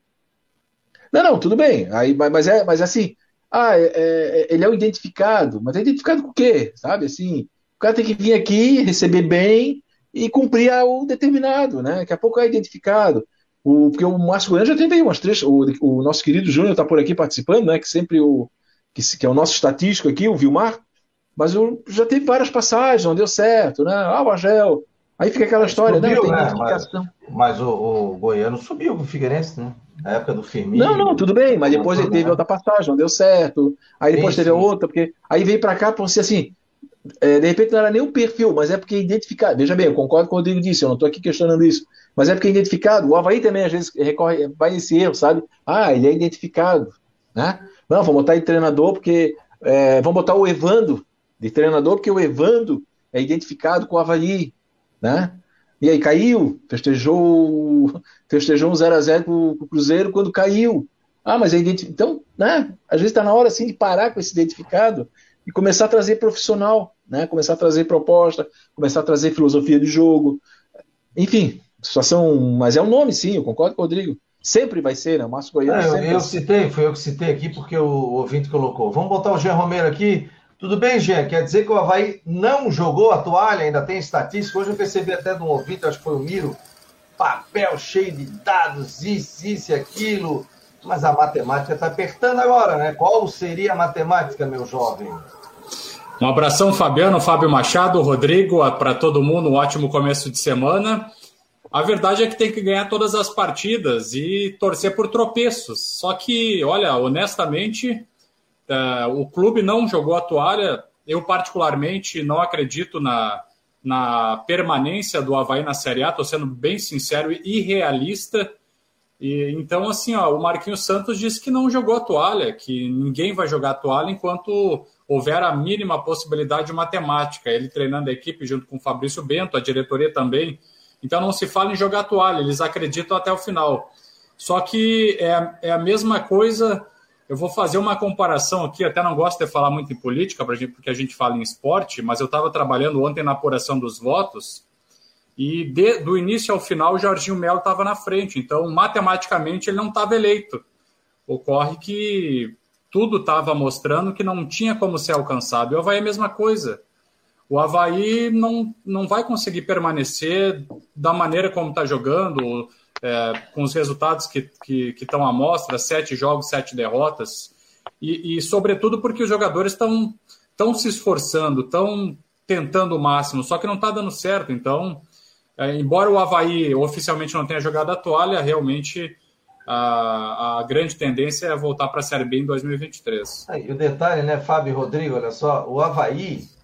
Não, não, tudo bem. Aí, mas, é, mas assim. Ah, é, é, ele é o identificado. Mas é identificado com o quê? Sabe? Assim. O cara tem que vir aqui, receber bem e cumprir o determinado, né? Daqui a pouco é identificado. O, porque o Márcio Goiano já tem aí umas três. O, o nosso querido Júnior está por aqui participando, né? Que sempre o que, que é o nosso estatístico aqui, o Vilmar, mas eu, já teve várias passagens, não deu certo, né? Ah, o Agel. Aí fica aquela história, subiu, né? Mas, mas o, o, Goiano subiu com o Figueirense, né? Na época do Firmino. Não, não, tudo bem, mas depois ele teve outra passagem, não deu certo. Aí depois sim, teve sim. outra, porque aí veio para cá para ser assim. É, de repente não era nem o perfil, mas é porque identificado. Veja bem, eu concordo com o Rodrigo disse, eu não estou aqui questionando isso. Mas é porque é identificado. O Havaí também às vezes recorre, vai nesse erro, sabe? Ah, ele é identificado. Né? Não, vamos botar de treinador porque. É, vamos botar o Evando de treinador, porque o Evando é identificado com o Havaí, né? E aí caiu, festejou, festejou um 0x0 pro, pro Cruzeiro quando caiu. Ah, mas é identificado. Então, né? Às vezes está na hora assim de parar com esse identificado e começar a trazer profissional, né? Começar a trazer proposta, começar a trazer filosofia de jogo. Enfim, situação. Mas é um nome, sim, eu concordo com o Rodrigo. Sempre vai ser, né? O Márcio Goiano é, sempre. Eu citei, foi eu que citei aqui porque o ouvinte colocou. Vamos botar o Jean Romero aqui. Tudo bem, Jean? Quer dizer que o Havaí não jogou a toalha, ainda tem estatística. Hoje eu percebi até de um ouvinte, acho que foi o Miro, papel cheio de dados, isso, isso e aquilo. Mas a matemática está apertando agora, né? Qual seria a matemática, meu jovem? Um abração, Fabiano, Fábio Machado, Rodrigo, para todo mundo, um ótimo começo de semana. A verdade é que tem que ganhar todas as partidas e torcer por tropeços. Só que, olha, honestamente, uh, o clube não jogou a toalha. Eu, particularmente, não acredito na, na permanência do Havaí na Série A. Estou sendo bem sincero e realista. E, então, assim, ó, o Marquinhos Santos disse que não jogou a toalha, que ninguém vai jogar a toalha enquanto houver a mínima possibilidade matemática. Ele treinando a equipe junto com o Fabrício Bento, a diretoria também então não se fala em jogar toalha, eles acreditam até o final. Só que é, é a mesma coisa. Eu vou fazer uma comparação aqui, até não gosto de falar muito em política, porque a gente fala em esporte, mas eu estava trabalhando ontem na apuração dos votos e de, do início ao final o Jorginho Melo estava na frente, então matematicamente ele não estava eleito. Ocorre que tudo estava mostrando que não tinha como ser alcançado. E o Havaí é a mesma coisa o Havaí não, não vai conseguir permanecer da maneira como está jogando, é, com os resultados que estão que, que à mostra, sete jogos, sete derrotas, e, e sobretudo porque os jogadores estão tão se esforçando, estão tentando o máximo, só que não está dando certo. Então, é, embora o Havaí oficialmente não tenha jogado a toalha, realmente a, a grande tendência é voltar para a Série B em 2023. e o detalhe, né, Fábio e Rodrigo, olha só, o Havaí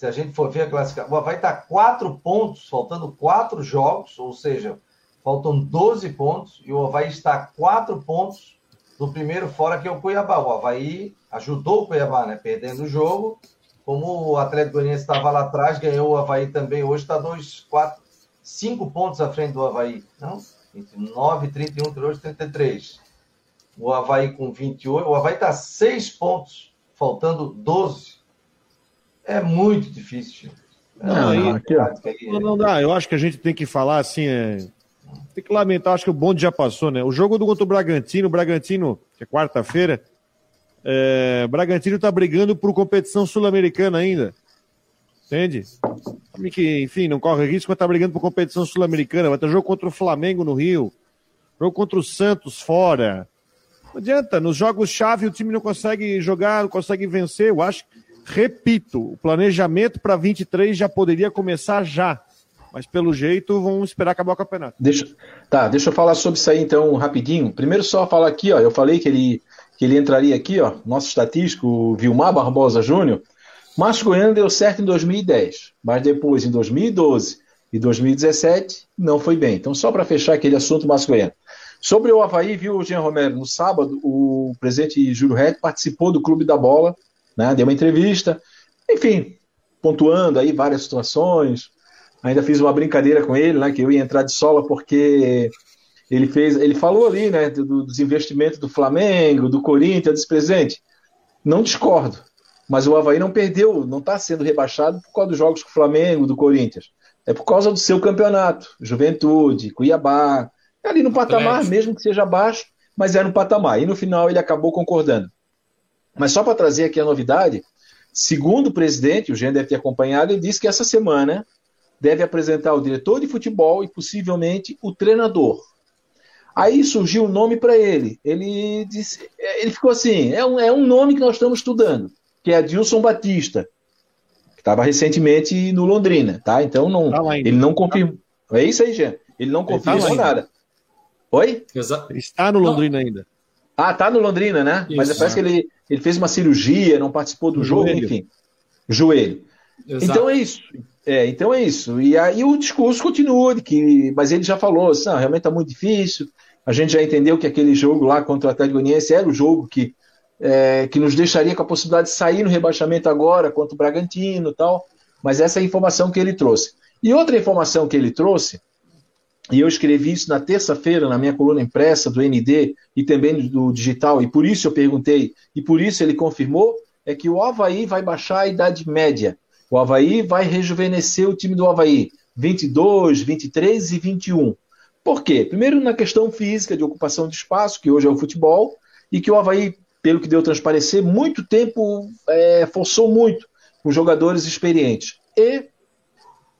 se a gente for ver a classificação, vai estar quatro pontos, faltando quatro jogos, ou seja, faltam 12 pontos, e o Havaí está quatro pontos do primeiro fora, que é o Cuiabá. O Havaí ajudou o Cuiabá, né? Perdendo o jogo. Como o Atlético Goianiense estava lá atrás, ganhou o Havaí também. Hoje está dois, quatro, cinco pontos à frente do Havaí. Não? 29, 31, 32, 33. O Havaí com 28. O Havaí está seis pontos, faltando 12 é muito difícil. É não, não, aqui, não, não dá. Eu acho que a gente tem que falar assim. É... Tem que lamentar, acho que o bonde já passou, né? O jogo do contra o Bragantino, o Bragantino, que é quarta-feira, é... Bragantino tá brigando por competição sul-americana ainda. Entende? Que, enfim, não corre risco, mas tá brigando por competição sul-americana. Vai ter jogo contra o Flamengo no Rio, jogo contra o Santos fora. Não adianta, nos jogos-chave o time não consegue jogar, não consegue vencer. Eu acho que Repito, o planejamento para 23 já poderia começar já. Mas pelo jeito, vamos esperar acabar o campeonato. Deixa, tá, deixa eu falar sobre isso aí então rapidinho. Primeiro só falar aqui, ó, eu falei que ele, que ele entraria aqui, ó, nosso estatístico, Vilmar Barbosa Júnior. Márcio Goiano deu certo em 2010, mas depois, em 2012 e 2017, não foi bem. Então, só para fechar aquele assunto, Márcio Goiano. Sobre o Havaí, viu, Jean Romero, no sábado, o presidente Júlio Reto participou do Clube da Bola, né, deu uma entrevista, enfim, pontuando aí várias situações. Ainda fiz uma brincadeira com ele, né, que eu ia entrar de sola porque ele fez, ele falou ali, né, do, dos investimentos do Flamengo, do Corinthians, desse presente. Não discordo, mas o Havaí não perdeu, não está sendo rebaixado por causa dos jogos com o Flamengo, do Corinthians. É por causa do seu campeonato, Juventude, Cuiabá, é ali no patamar, mesmo que seja baixo, mas é no patamar. E no final ele acabou concordando. Mas só para trazer aqui a novidade, segundo o presidente, o Jean deve ter acompanhado, ele disse que essa semana deve apresentar o diretor de futebol e possivelmente o treinador. Aí surgiu um nome para ele. Ele disse, ele ficou assim: é um, é um nome que nós estamos estudando, que é Adilson Batista, que estava recentemente no Londrina, tá? Então não, tá ele não confirmou. É isso aí, Jean. Ele não confirmou tá nada. Oi? Está no Londrina não. ainda. Ah, tá no Londrina, né? Isso, Mas parece é. que ele, ele fez uma cirurgia, não participou do jogo, joelho. enfim. Joelho. Exato. Então é isso. É, então é isso. E aí o discurso continua, de que, mas ele já falou assim, não, realmente está muito difícil. A gente já entendeu que aquele jogo lá contra o Atlético Goianiense era o jogo que, é, que nos deixaria com a possibilidade de sair no rebaixamento agora contra o Bragantino e tal. Mas essa é a informação que ele trouxe. E outra informação que ele trouxe, e eu escrevi isso na terça-feira na minha coluna impressa do ND e também do digital, e por isso eu perguntei, e por isso ele confirmou, é que o Havaí vai baixar a idade média o Havaí vai rejuvenescer o time do Havaí. 22, 23 e 21. Por quê? Primeiro, na questão física de ocupação de espaço, que hoje é o futebol, e que o Havaí, pelo que deu transparecer, muito tempo é, forçou muito com jogadores experientes. E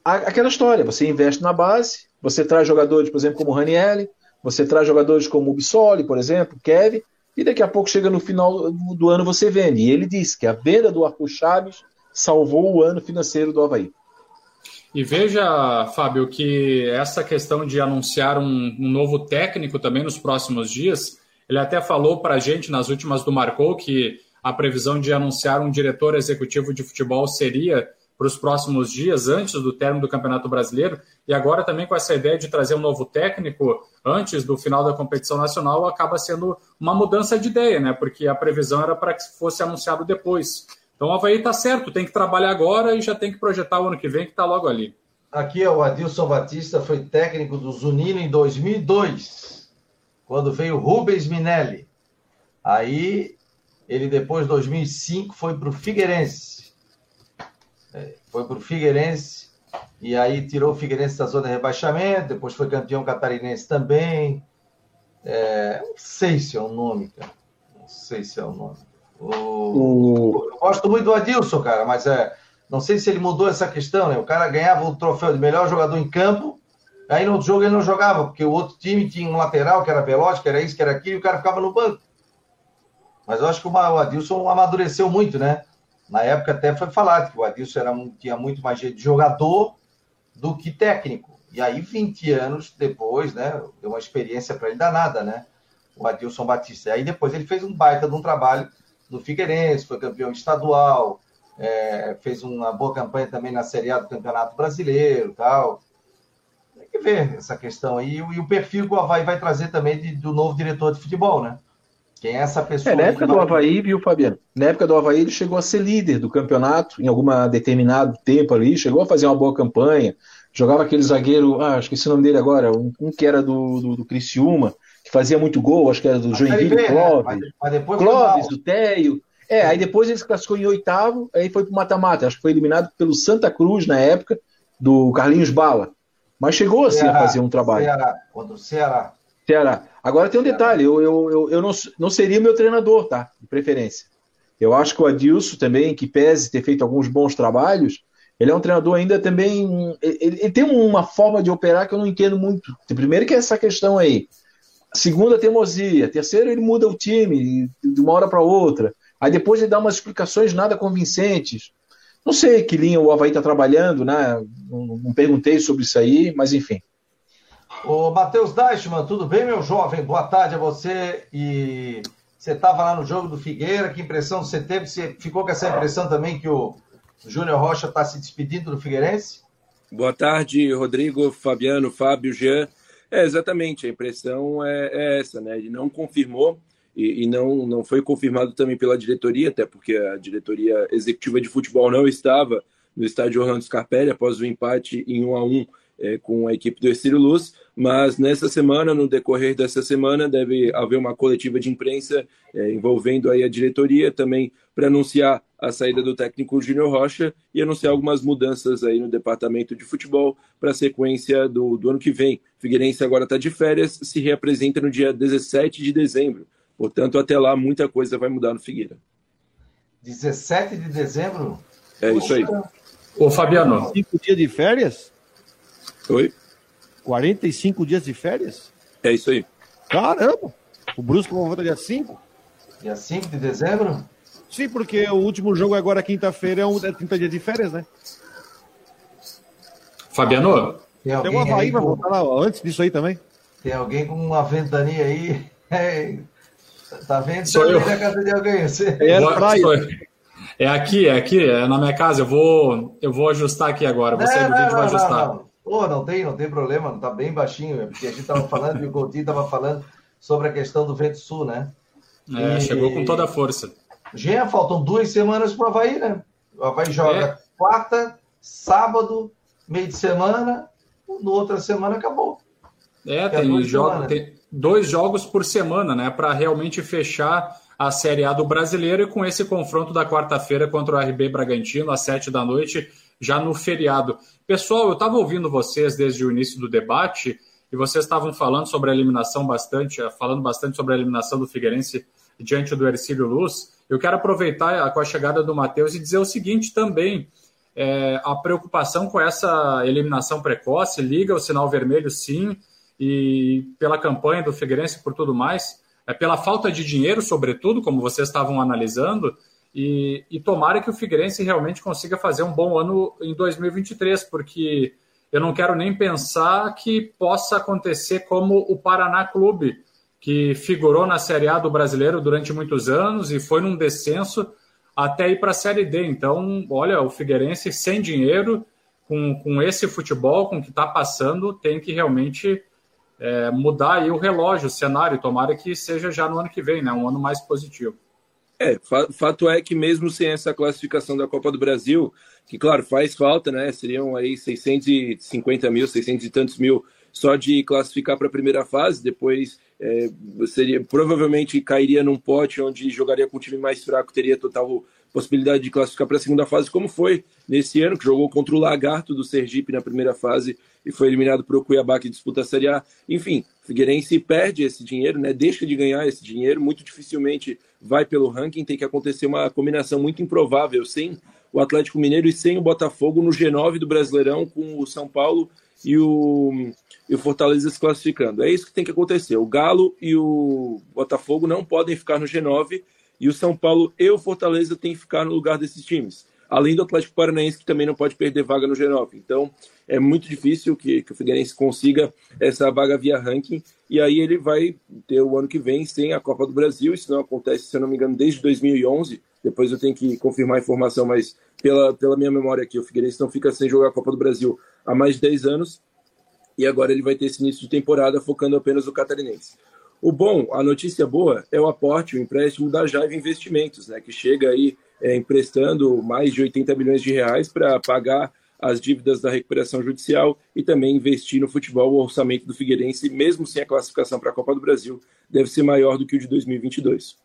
aquela história: você investe na base, você traz jogadores, por exemplo, como Ranielli, você traz jogadores como o Bissoli, por exemplo, Kevin, e daqui a pouco chega no final do ano você vende. E ele disse que a venda do Arthur Chaves salvou o ano financeiro do Havaí. E veja, Fábio, que essa questão de anunciar um, um novo técnico também nos próximos dias, ele até falou para a gente nas últimas do Marcou que a previsão de anunciar um diretor executivo de futebol seria para os próximos dias, antes do término do Campeonato Brasileiro, e agora também com essa ideia de trazer um novo técnico antes do final da competição nacional, acaba sendo uma mudança de ideia, né? Porque a previsão era para que fosse anunciado depois. Então o Havaí está certo, tem que trabalhar agora e já tem que projetar o ano que vem, que está logo ali. Aqui é o Adilson Batista, foi técnico do Zunino em 2002, quando veio Rubens Minelli. Aí ele depois, em 2005, foi para o Figueirense. É, foi para o Figueirense e aí tirou o Figueirense da zona de rebaixamento, depois foi campeão catarinense também. É, não sei se é o nome, cara. Não sei se é o nome. O... Eu gosto muito do Adilson, cara, mas é, não sei se ele mudou essa questão, né? O cara ganhava o troféu de melhor jogador em campo, aí no outro jogo ele não jogava, porque o outro time tinha um lateral que era veloz, que era isso, que era aquilo, e o cara ficava no banco. Mas eu acho que o Adilson amadureceu muito, né? Na época até foi falado que o Adilson era, tinha muito mais jeito de jogador do que técnico. E aí, 20 anos depois, né? Deu uma experiência para ele danada, né? O Adilson Batista. E aí depois ele fez um baita de um trabalho do Figueirense, foi campeão estadual, é, fez uma boa campanha também na Série A do Campeonato Brasileiro tal. Tem que ver essa questão aí. E o perfil que o Havaí vai trazer também de, do novo diretor de futebol, né? Quem é essa pessoa? É, na época do. Havaí, viu, Fabiano? Na época do Havaí, ele chegou a ser líder do campeonato em algum determinado tempo ali, chegou a fazer uma boa campanha, jogava aquele zagueiro, ah, esqueci o nome dele agora, um, um que era do, do, do Criciúma, que fazia muito gol, acho que era do Joinville, né? Clóvis, né? Clóvis, do Teio. É, aí depois ele se classificou em oitavo, aí foi pro mata-mata. Acho que foi eliminado pelo Santa Cruz na época, do Carlinhos Bala. Mas chegou assim Ceará, a fazer um trabalho. Ceará, contra o Ceará. Ceará. Agora tem um Ceará. detalhe, eu, eu, eu, eu não, não seria meu treinador, tá? De preferência. Eu acho que o Adilson também, que pese ter feito alguns bons trabalhos, ele é um treinador ainda também. Ele, ele, tem uma forma de operar que eu não entendo muito. Primeiro que é essa questão aí. Segunda, teimosia. Terceiro, ele muda o time de uma hora para outra. Aí depois ele dá umas explicações nada convincentes. Não sei que linha o Havaí está trabalhando, né? Não, não, perguntei sobre isso aí, mas enfim. Ô, Matheus Deichmann, tudo bem, meu jovem? Boa tarde a você. E você estava lá no jogo do Figueira, que impressão você teve? Você ficou com essa impressão também que o, Júnior Rocha está se despedindo do Figueirense? Boa tarde, Rodrigo, Fabiano, Fábio, Jean. É, exatamente, a impressão é, é essa, né? Ele não confirmou e, e, não, não foi confirmado também pela diretoria, até porque a diretoria executiva de futebol não estava no estádio Orlando Scarpelli após o empate em 1 a 1 é, com a equipe do Estilo Luz, mas nessa semana, no decorrer dessa semana, deve haver uma coletiva de imprensa é, envolvendo aí a diretoria também para anunciar a saída do técnico Júnior Rocha e anunciar algumas mudanças aí no departamento de futebol para a sequência do, do ano que vem. Figueirense agora está de férias, se reapresenta no dia 17 de dezembro. Portanto, até lá muita coisa vai mudar no Figueira. 17 de dezembro? É isso aí. Ô, Fabiano. Cinco dias de férias? Oi? 45 dias de férias? É isso aí. Caramba! O Brusco volta dia 5? Dia 5 de dezembro? Sim, porque o último jogo agora, quinta-feira, é, um, é 30 dias de férias, né? Fabiano? Tem, Tem um Havaí, vai voltar lá antes disso aí também. Tem alguém com uma ventania aí. tá vendo? Sou eu. na casa de alguém. Você... É, praia. é aqui, é aqui, é na minha casa. Eu vou, eu vou ajustar aqui agora. Você não, do vídeo vai ajustar. Não, não. Pô, não tem, não tem problema, não tá bem baixinho, porque a gente tava falando e o Coutinho tava falando sobre a questão do vento sul, né? É, e... chegou com toda a força. Jean, faltam duas semanas para o Havaí, né? O Havaí joga é. quarta, sábado, meio de semana, no outra semana acabou. É, tem, jogo, tem dois jogos por semana, né? Para realmente fechar a Série A do Brasileiro e com esse confronto da quarta-feira contra o RB Bragantino, às sete da noite, já no feriado. Pessoal, eu estava ouvindo vocês desde o início do debate e vocês estavam falando sobre a eliminação bastante, falando bastante sobre a eliminação do Figueirense diante do Ercílio Luz. Eu quero aproveitar com a chegada do Matheus e dizer o seguinte também. É, a preocupação com essa eliminação precoce, liga o sinal vermelho sim, e pela campanha do Figueirense por tudo mais, é pela falta de dinheiro, sobretudo, como vocês estavam analisando, e, e tomara que o Figueirense realmente consiga fazer um bom ano em 2023, porque eu não quero nem pensar que possa acontecer como o Paraná Clube, que figurou na Série A do Brasileiro durante muitos anos e foi num descenso até ir para a Série D. Então, olha, o Figueirense sem dinheiro, com, com esse futebol, com o que está passando, tem que realmente é, mudar aí o relógio, o cenário. Tomara que seja já no ano que vem, né? Um ano mais positivo. É, fato é que mesmo sem essa classificação da Copa do Brasil, que claro, faz falta, né? Seriam aí 650 mil, 600 e tantos mil só de classificar para a primeira fase, depois é, seria provavelmente cairia num pote onde jogaria com um time mais fraco, teria total possibilidade de classificar para a segunda fase, como foi nesse ano, que jogou contra o Lagarto do Sergipe na primeira fase e foi eliminado para o Cuiabá, que disputa a Série A. Enfim, Figueirense perde esse dinheiro, né? deixa de ganhar esse dinheiro, muito dificilmente vai pelo ranking, tem que acontecer uma combinação muito improvável sem o Atlético Mineiro e sem o Botafogo no G9 do Brasileirão, com o São Paulo e o, e o Fortaleza se classificando. É isso que tem que acontecer. O Galo e o Botafogo não podem ficar no G9 e o São Paulo e o Fortaleza têm que ficar no lugar desses times. Além do Atlético Paranaense, que também não pode perder vaga no G9. Então, é muito difícil que, que o Figueirense consiga essa vaga via ranking. E aí ele vai ter o ano que vem sem a Copa do Brasil. Isso não acontece, se eu não me engano, desde 2011. Depois eu tenho que confirmar a informação, mas pela, pela minha memória aqui, o Figueirense não fica sem jogar a Copa do Brasil há mais de 10 anos e agora ele vai ter esse início de temporada focando apenas no catarinense. O bom, a notícia boa é o aporte, o empréstimo da Jaiva Investimentos, né, que chega aí é, emprestando mais de 80 milhões de reais para pagar as dívidas da recuperação judicial e também investir no futebol. O orçamento do Figueirense, mesmo sem a classificação para a Copa do Brasil, deve ser maior do que o de 2022.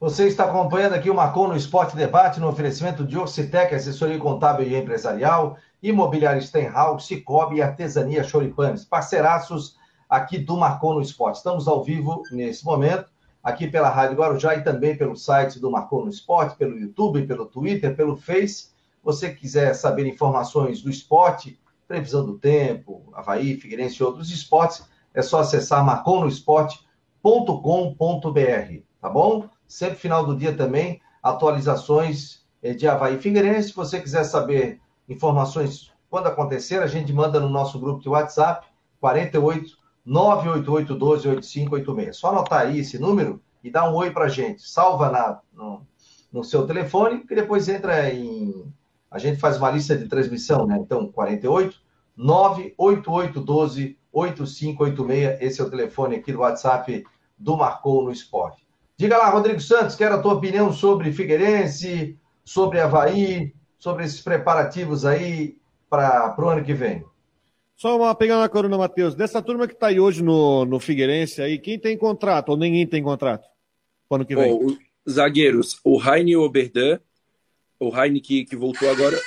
Você está acompanhando aqui o Marcon no Esporte Debate, no oferecimento de Orcitec, assessoria contábil e empresarial, Imobiliário Stenhouse, Cicobi e Artesania Choripanes, parceiraços aqui do Marcon no Esporte. Estamos ao vivo nesse momento, aqui pela Rádio Guarujá e também pelo site do Marcon no Esporte, pelo YouTube, pelo Twitter, pelo Face. Você quiser saber informações do esporte, previsão do tempo, Havaí, Figueirense e outros esportes, é só acessar marconosport.com.br, tá bom? Sempre final do dia também, atualizações eh, de Havaí Figueirense. Se você quiser saber informações quando acontecer, a gente manda no nosso grupo de WhatsApp, 48 988 12 8586. Só anotar aí esse número e dá um oi para gente. Salva na, no, no seu telefone, que depois entra em a gente faz uma lista de transmissão, né? Então, 48 98812 8586, esse é o telefone aqui do WhatsApp do Marcou no Esporte. Diga lá, Rodrigo Santos, quero a tua opinião sobre Figueirense, sobre Havaí, sobre esses preparativos aí para o ano que vem. Só uma pegando a corona, Matheus. Dessa turma que está aí hoje no, no Figueirense, aí, quem tem contrato ou ninguém tem contrato? Ano que vem? Oh, zagueiros, o Raine Oberdan, o Raine que, que voltou agora.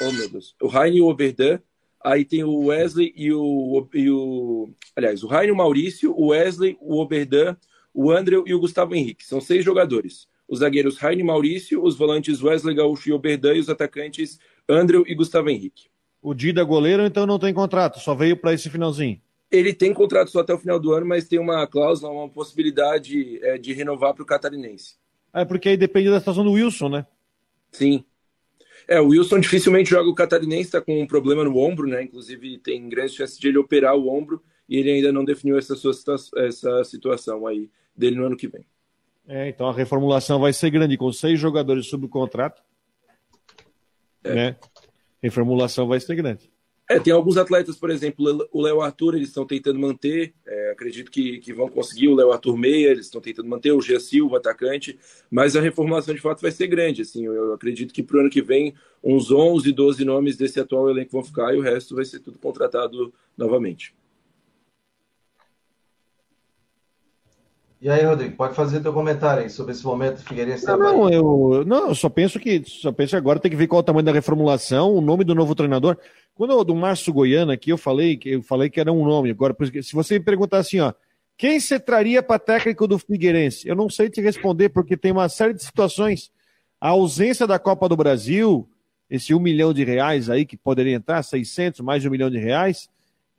Oh, meu Deus. O Raine Oberdan, aí tem o Wesley e o. E o aliás, o Raine, o Maurício, o Wesley, o Oberdan, o André e o Gustavo Henrique. São seis jogadores. Os zagueiros Raine Maurício, os volantes Wesley Gaúcho e Oberdan e os atacantes André e Gustavo Henrique. O Dida goleiro, então, não tem contrato, só veio para esse finalzinho. Ele tem contrato só até o final do ano, mas tem uma cláusula, uma possibilidade é, de renovar para o catarinense. É porque aí depende da situação do Wilson, né? Sim. É, o Wilson dificilmente joga o catarinense, está com um problema no ombro, né? Inclusive tem grandes chances de ele operar o ombro e ele ainda não definiu essa, sua, essa situação aí dele no ano que vem. É, então a reformulação vai ser grande, com seis jogadores sob contrato. É. Né? Reformulação vai ser grande. É, tem alguns atletas, por exemplo, o Léo Arthur, eles estão tentando manter, é, acredito que, que vão conseguir, o Léo Arthur Meia, eles estão tentando manter, o Gia Silva, atacante, mas a reformulação de fato vai ser grande, assim, eu, eu acredito que para o ano que vem, uns 11, 12 nomes desse atual elenco vão ficar e o resto vai ser tudo contratado novamente. E aí, Rodrigo, pode fazer teu comentário aí sobre esse momento Figueirense não, não, eu, não, eu só penso que só penso que agora tem que ver qual é o tamanho da reformulação, o nome do novo treinador. Quando eu, do Márcio Goiano aqui, eu falei que eu falei que era um nome. Agora, se você me perguntar assim, ó, quem você traria para técnico do Figueirense? Eu não sei te responder, porque tem uma série de situações. A ausência da Copa do Brasil, esse um milhão de reais aí que poderia entrar, 600, mais de um milhão de reais,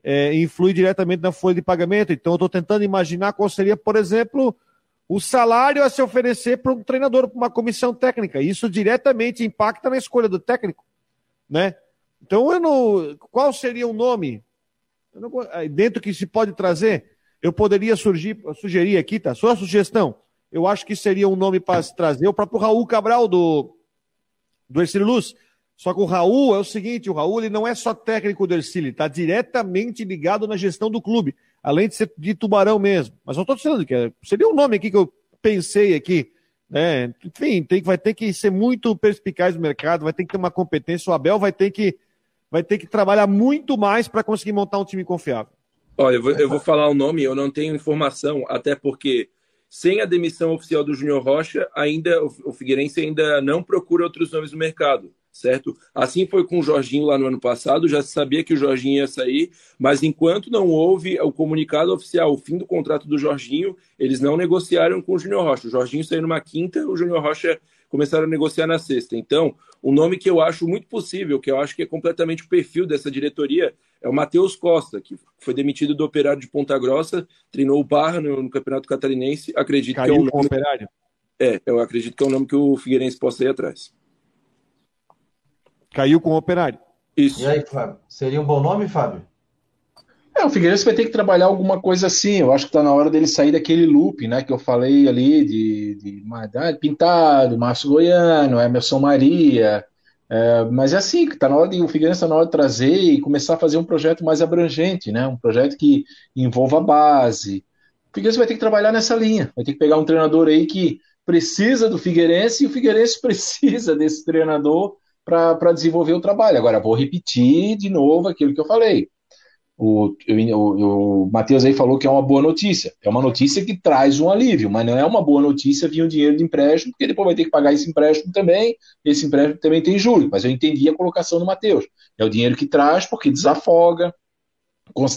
é, influi diretamente na folha de pagamento. Então, eu estou tentando imaginar qual seria, por exemplo, o salário a se oferecer para um treinador, para uma comissão técnica. Isso diretamente impacta na escolha do técnico, né? Então, eu não, qual seria o nome? Não, dentro que se pode trazer, eu poderia surgir, sugerir aqui, tá? Só a sugestão. Eu acho que seria um nome para se trazer o próprio Raul Cabral do, do Ercílio Luz só que o Raul é o seguinte: o Raul ele não é só técnico do Ercílio, está diretamente ligado na gestão do clube, além de ser de tubarão mesmo. Mas eu estou dizendo que é, seria um nome aqui que eu pensei aqui. Né? Enfim, tem, vai ter que ser muito perspicaz no mercado, vai ter que ter uma competência. O Abel vai ter que, vai ter que trabalhar muito mais para conseguir montar um time confiável. Olha, eu vou, eu vou falar o nome, eu não tenho informação, até porque sem a demissão oficial do Júnior Rocha, ainda o Figueirense ainda não procura outros nomes no mercado certo? Assim foi com o Jorginho lá no ano passado, já se sabia que o Jorginho ia sair, mas enquanto não houve o comunicado oficial, o fim do contrato do Jorginho, eles não negociaram com o Júnior Rocha. O Jorginho saiu numa quinta, o Júnior Rocha começaram a negociar na sexta. Então, o nome que eu acho muito possível, que eu acho que é completamente o perfil dessa diretoria, é o Matheus Costa, que foi demitido do Operário de Ponta Grossa, treinou o Barra no, no Campeonato Catarinense. Acredito Caiu que é um nome... Operário. É, eu acredito que é um nome que o Figueirense possa ir atrás. Caiu com o Operário. Isso. E aí, Fábio? Seria um bom nome, Fábio? É, o Figueirense vai ter que trabalhar alguma coisa assim. Eu acho que está na hora dele sair daquele loop, né? Que eu falei ali de, de, de Pintado, Márcio Goiano, Emerson Maria. É, mas é assim, que tá na hora de, o Figueirense está na hora de trazer e começar a fazer um projeto mais abrangente, né? Um projeto que envolva a base. O Figueirense vai ter que trabalhar nessa linha. Vai ter que pegar um treinador aí que precisa do Figueirense e o Figueirense precisa desse treinador para desenvolver o trabalho. Agora, vou repetir de novo aquilo que eu falei. O, o, o Matheus aí falou que é uma boa notícia. É uma notícia que traz um alívio, mas não é uma boa notícia vir um dinheiro de empréstimo, porque depois vai ter que pagar esse empréstimo também. Esse empréstimo também tem juros, mas eu entendi a colocação do Matheus. É o dinheiro que traz, porque desafoga,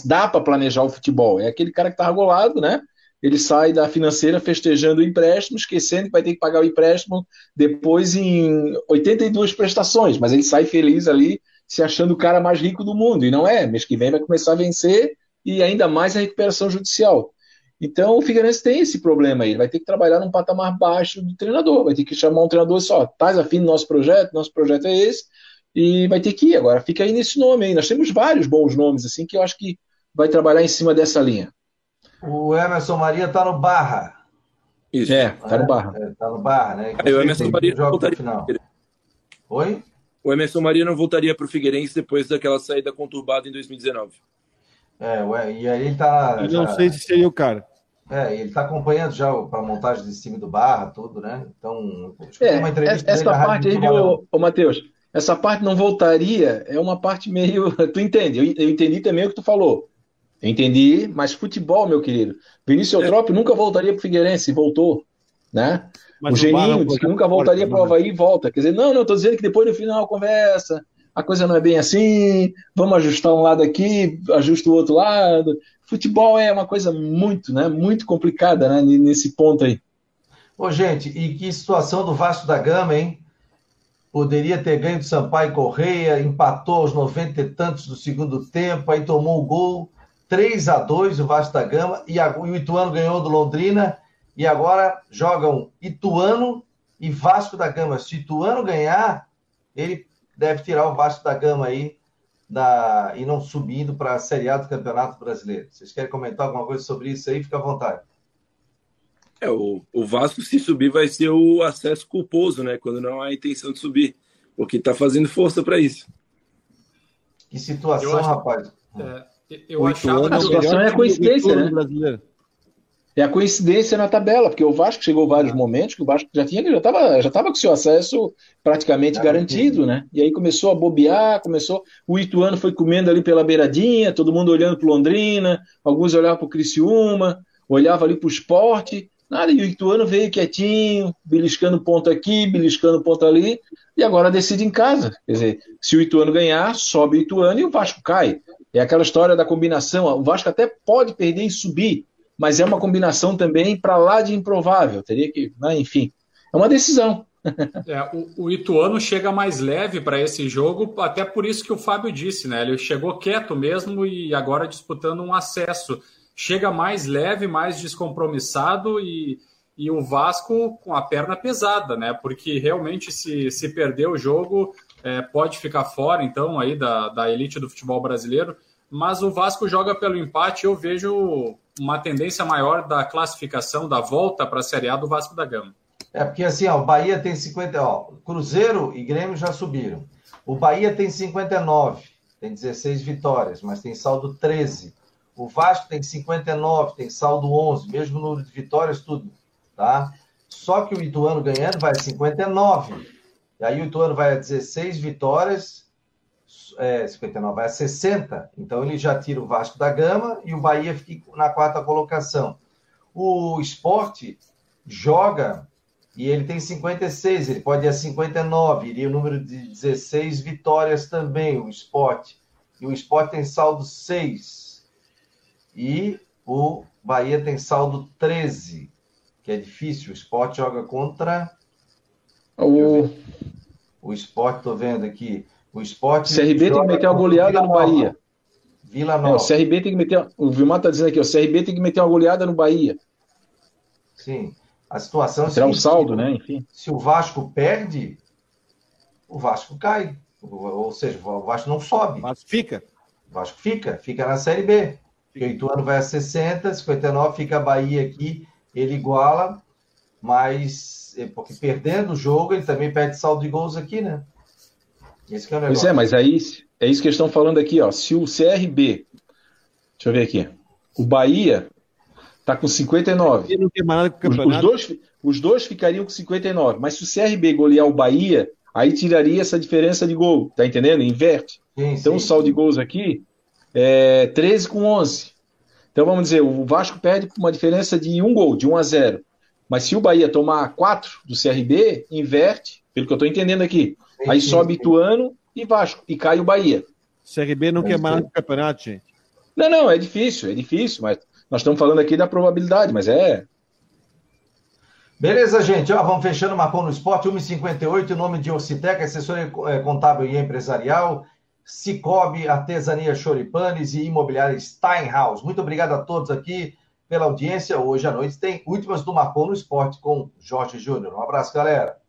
dá para planejar o futebol. É aquele cara que está agolado, né? Ele sai da financeira festejando o empréstimo, esquecendo que vai ter que pagar o empréstimo depois em 82 prestações, mas ele sai feliz ali, se achando o cara mais rico do mundo, e não é, mês que vem vai começar a vencer e ainda mais a recuperação judicial. Então o Figueirense tem esse problema aí, ele vai ter que trabalhar num patamar baixo do treinador, vai ter que chamar um treinador só, estás afim do nosso projeto, nosso projeto é esse, e vai ter que ir. Agora fica aí nesse nome aí, nós temos vários bons nomes assim que eu acho que vai trabalhar em cima dessa linha. O Emerson Maria está no Barra. Isso. É, está no Barra. Está é, no Barra, né? Aí o Emerson Maria joga no final. Oi? o Emerson Maria não voltaria para o Figueirense depois daquela saída conturbada em 2019. É, ué, e aí ele tá. Eu não sei se seria o cara. É, ele está acompanhando já para a montagem de time do Barra, tudo, né? Então, é, uma entrevista essa parte aí, viu, ô, Matheus? Essa parte não voltaria, é uma parte meio. Tu entende? Eu, eu entendi também o que tu falou. Entendi, mas futebol, meu querido. Vinícius é. Eutrópio nunca voltaria para o Figueirense, voltou. Né? Mas o Geninho disse que nunca voltaria para o Havaí e volta. Quer dizer, não, não, estou dizendo que depois no final conversa, a coisa não é bem assim, vamos ajustar um lado aqui, ajusta o outro lado. Futebol é uma coisa muito, né, muito complicada né, nesse ponto aí. Ô, gente, e que situação do Vasco da Gama, hein? Poderia ter ganho do Sampaio Correia, empatou aos 90 e tantos do segundo tempo, aí tomou o gol 3 a 2 o Vasco da Gama, e, a, o Ituano ganhou do Londrina, e agora jogam Ituano e Vasco da Gama. Se Ituano ganhar, ele deve tirar o Vasco da Gama aí da, e não subindo para a Série A do Campeonato Brasileiro. Vocês querem comentar alguma coisa sobre isso aí? Fica à vontade. É, o, o Vasco, se subir, vai ser o acesso culposo, né? Quando não há intenção de subir. Porque está fazendo força para isso. Que situação, acho, rapaz. É, eu achava a situação é a coincidência, né? Brasileiro. É a coincidência na tabela, porque o Vasco chegou vários ah. momentos que o Vasco já tinha, já estava já tava com seu acesso praticamente garantido, né? E aí começou a bobear, começou. O Ituano foi comendo ali pela beiradinha, todo mundo olhando para Londrina, alguns olhavam para o Criciúma, olhava ali para o esporte, nada, e o Ituano veio quietinho, beliscando ponto aqui, beliscando ponto ali, e agora decide em casa. Quer dizer, se o Ituano ganhar, sobe o Ituano e o Vasco cai. É aquela história da combinação. O Vasco até pode perder e subir, mas é uma combinação também para lá de improvável. Teria que, né, enfim, é uma decisão. É, o, o, Ituano chega mais leve para esse jogo, até por isso que o Fábio disse, né? Ele chegou quieto mesmo e agora disputando um acesso. Chega mais leve, mais descompromissado e, e o Vasco com a perna pesada, né? Porque realmente, se, se perder o jogo, é, pode ficar fora, então, aí da, da elite do futebol brasileiro. Mas o Vasco joga pelo empate. Eu vejo uma tendência maior da classificação, da volta para a Série A do Vasco da Gama. É, porque assim, o Bahia tem 50, ó, Cruzeiro e Grêmio já subiram. O Bahia tem 59, tem 16 vitórias, mas tem saldo 13. O Vasco tem 59, tem saldo 11, mesmo número de vitórias, tudo, tá? Só que o Ituano ganhando vai a 59. E aí o Ituano vai a 16 vitórias é, 59, vai a 60. Então ele já tira o Vasco da Gama e o Bahia fica na quarta colocação. O esporte joga e ele tem 56, ele pode ir a 59, iria o número de 16 vitórias também, o esporte. E o esporte tem saldo 6. E o Bahia tem saldo 13, que é difícil. O esporte joga contra. O, o esporte, estou vendo aqui. O esporte. CRB tem que meter uma goleada no Bahia. Vila Nova. É, o CRB tem que meter. O Vilmar está dizendo aqui, o CRB tem que meter uma goleada no Bahia. Sim. A situação é. Tirar um saldo, né? Enfim. Se o Vasco perde, o Vasco cai. Ou seja, o Vasco não sobe. O Vasco fica. O Vasco fica, fica na Série B. Porque o Ituano vai a 60, 59, fica a Bahia aqui, ele iguala, mas porque perdendo o jogo, ele também perde saldo de gols aqui, né? Esse é o negócio. Pois é, mas aí é isso que eles estão falando aqui, ó. Se o CRB, deixa eu ver aqui, o Bahia está com 59. Não tem nada com o. Os, os, dois, os dois ficariam com 59, mas se o CRB golear o Bahia, aí tiraria essa diferença de gol, tá entendendo? Inverte. Sim, então sim. o saldo de gols aqui é 13 com 11. Então vamos dizer, o Vasco perde por uma diferença de um gol, de 1 a 0. Mas se o Bahia tomar 4 do CRB, inverte, pelo que eu estou entendendo aqui. Aí sobe Ituano e Vasco, e cai o Bahia. CRB não quer mais no campeonato, gente. Não, não, é difícil, é difícil, mas nós estamos falando aqui da probabilidade, mas é. Beleza, gente. Ó, vamos fechando o Marcou no Esporte, 1h58, em nome de Ocitec, assessoria é, contábil e empresarial, Cicobi, Artesania Choripanes e Imobiliária Steinhaus. Muito obrigado a todos aqui pela audiência. Hoje à noite tem últimas do Marcou no Esporte com Jorge Júnior. Um abraço, galera.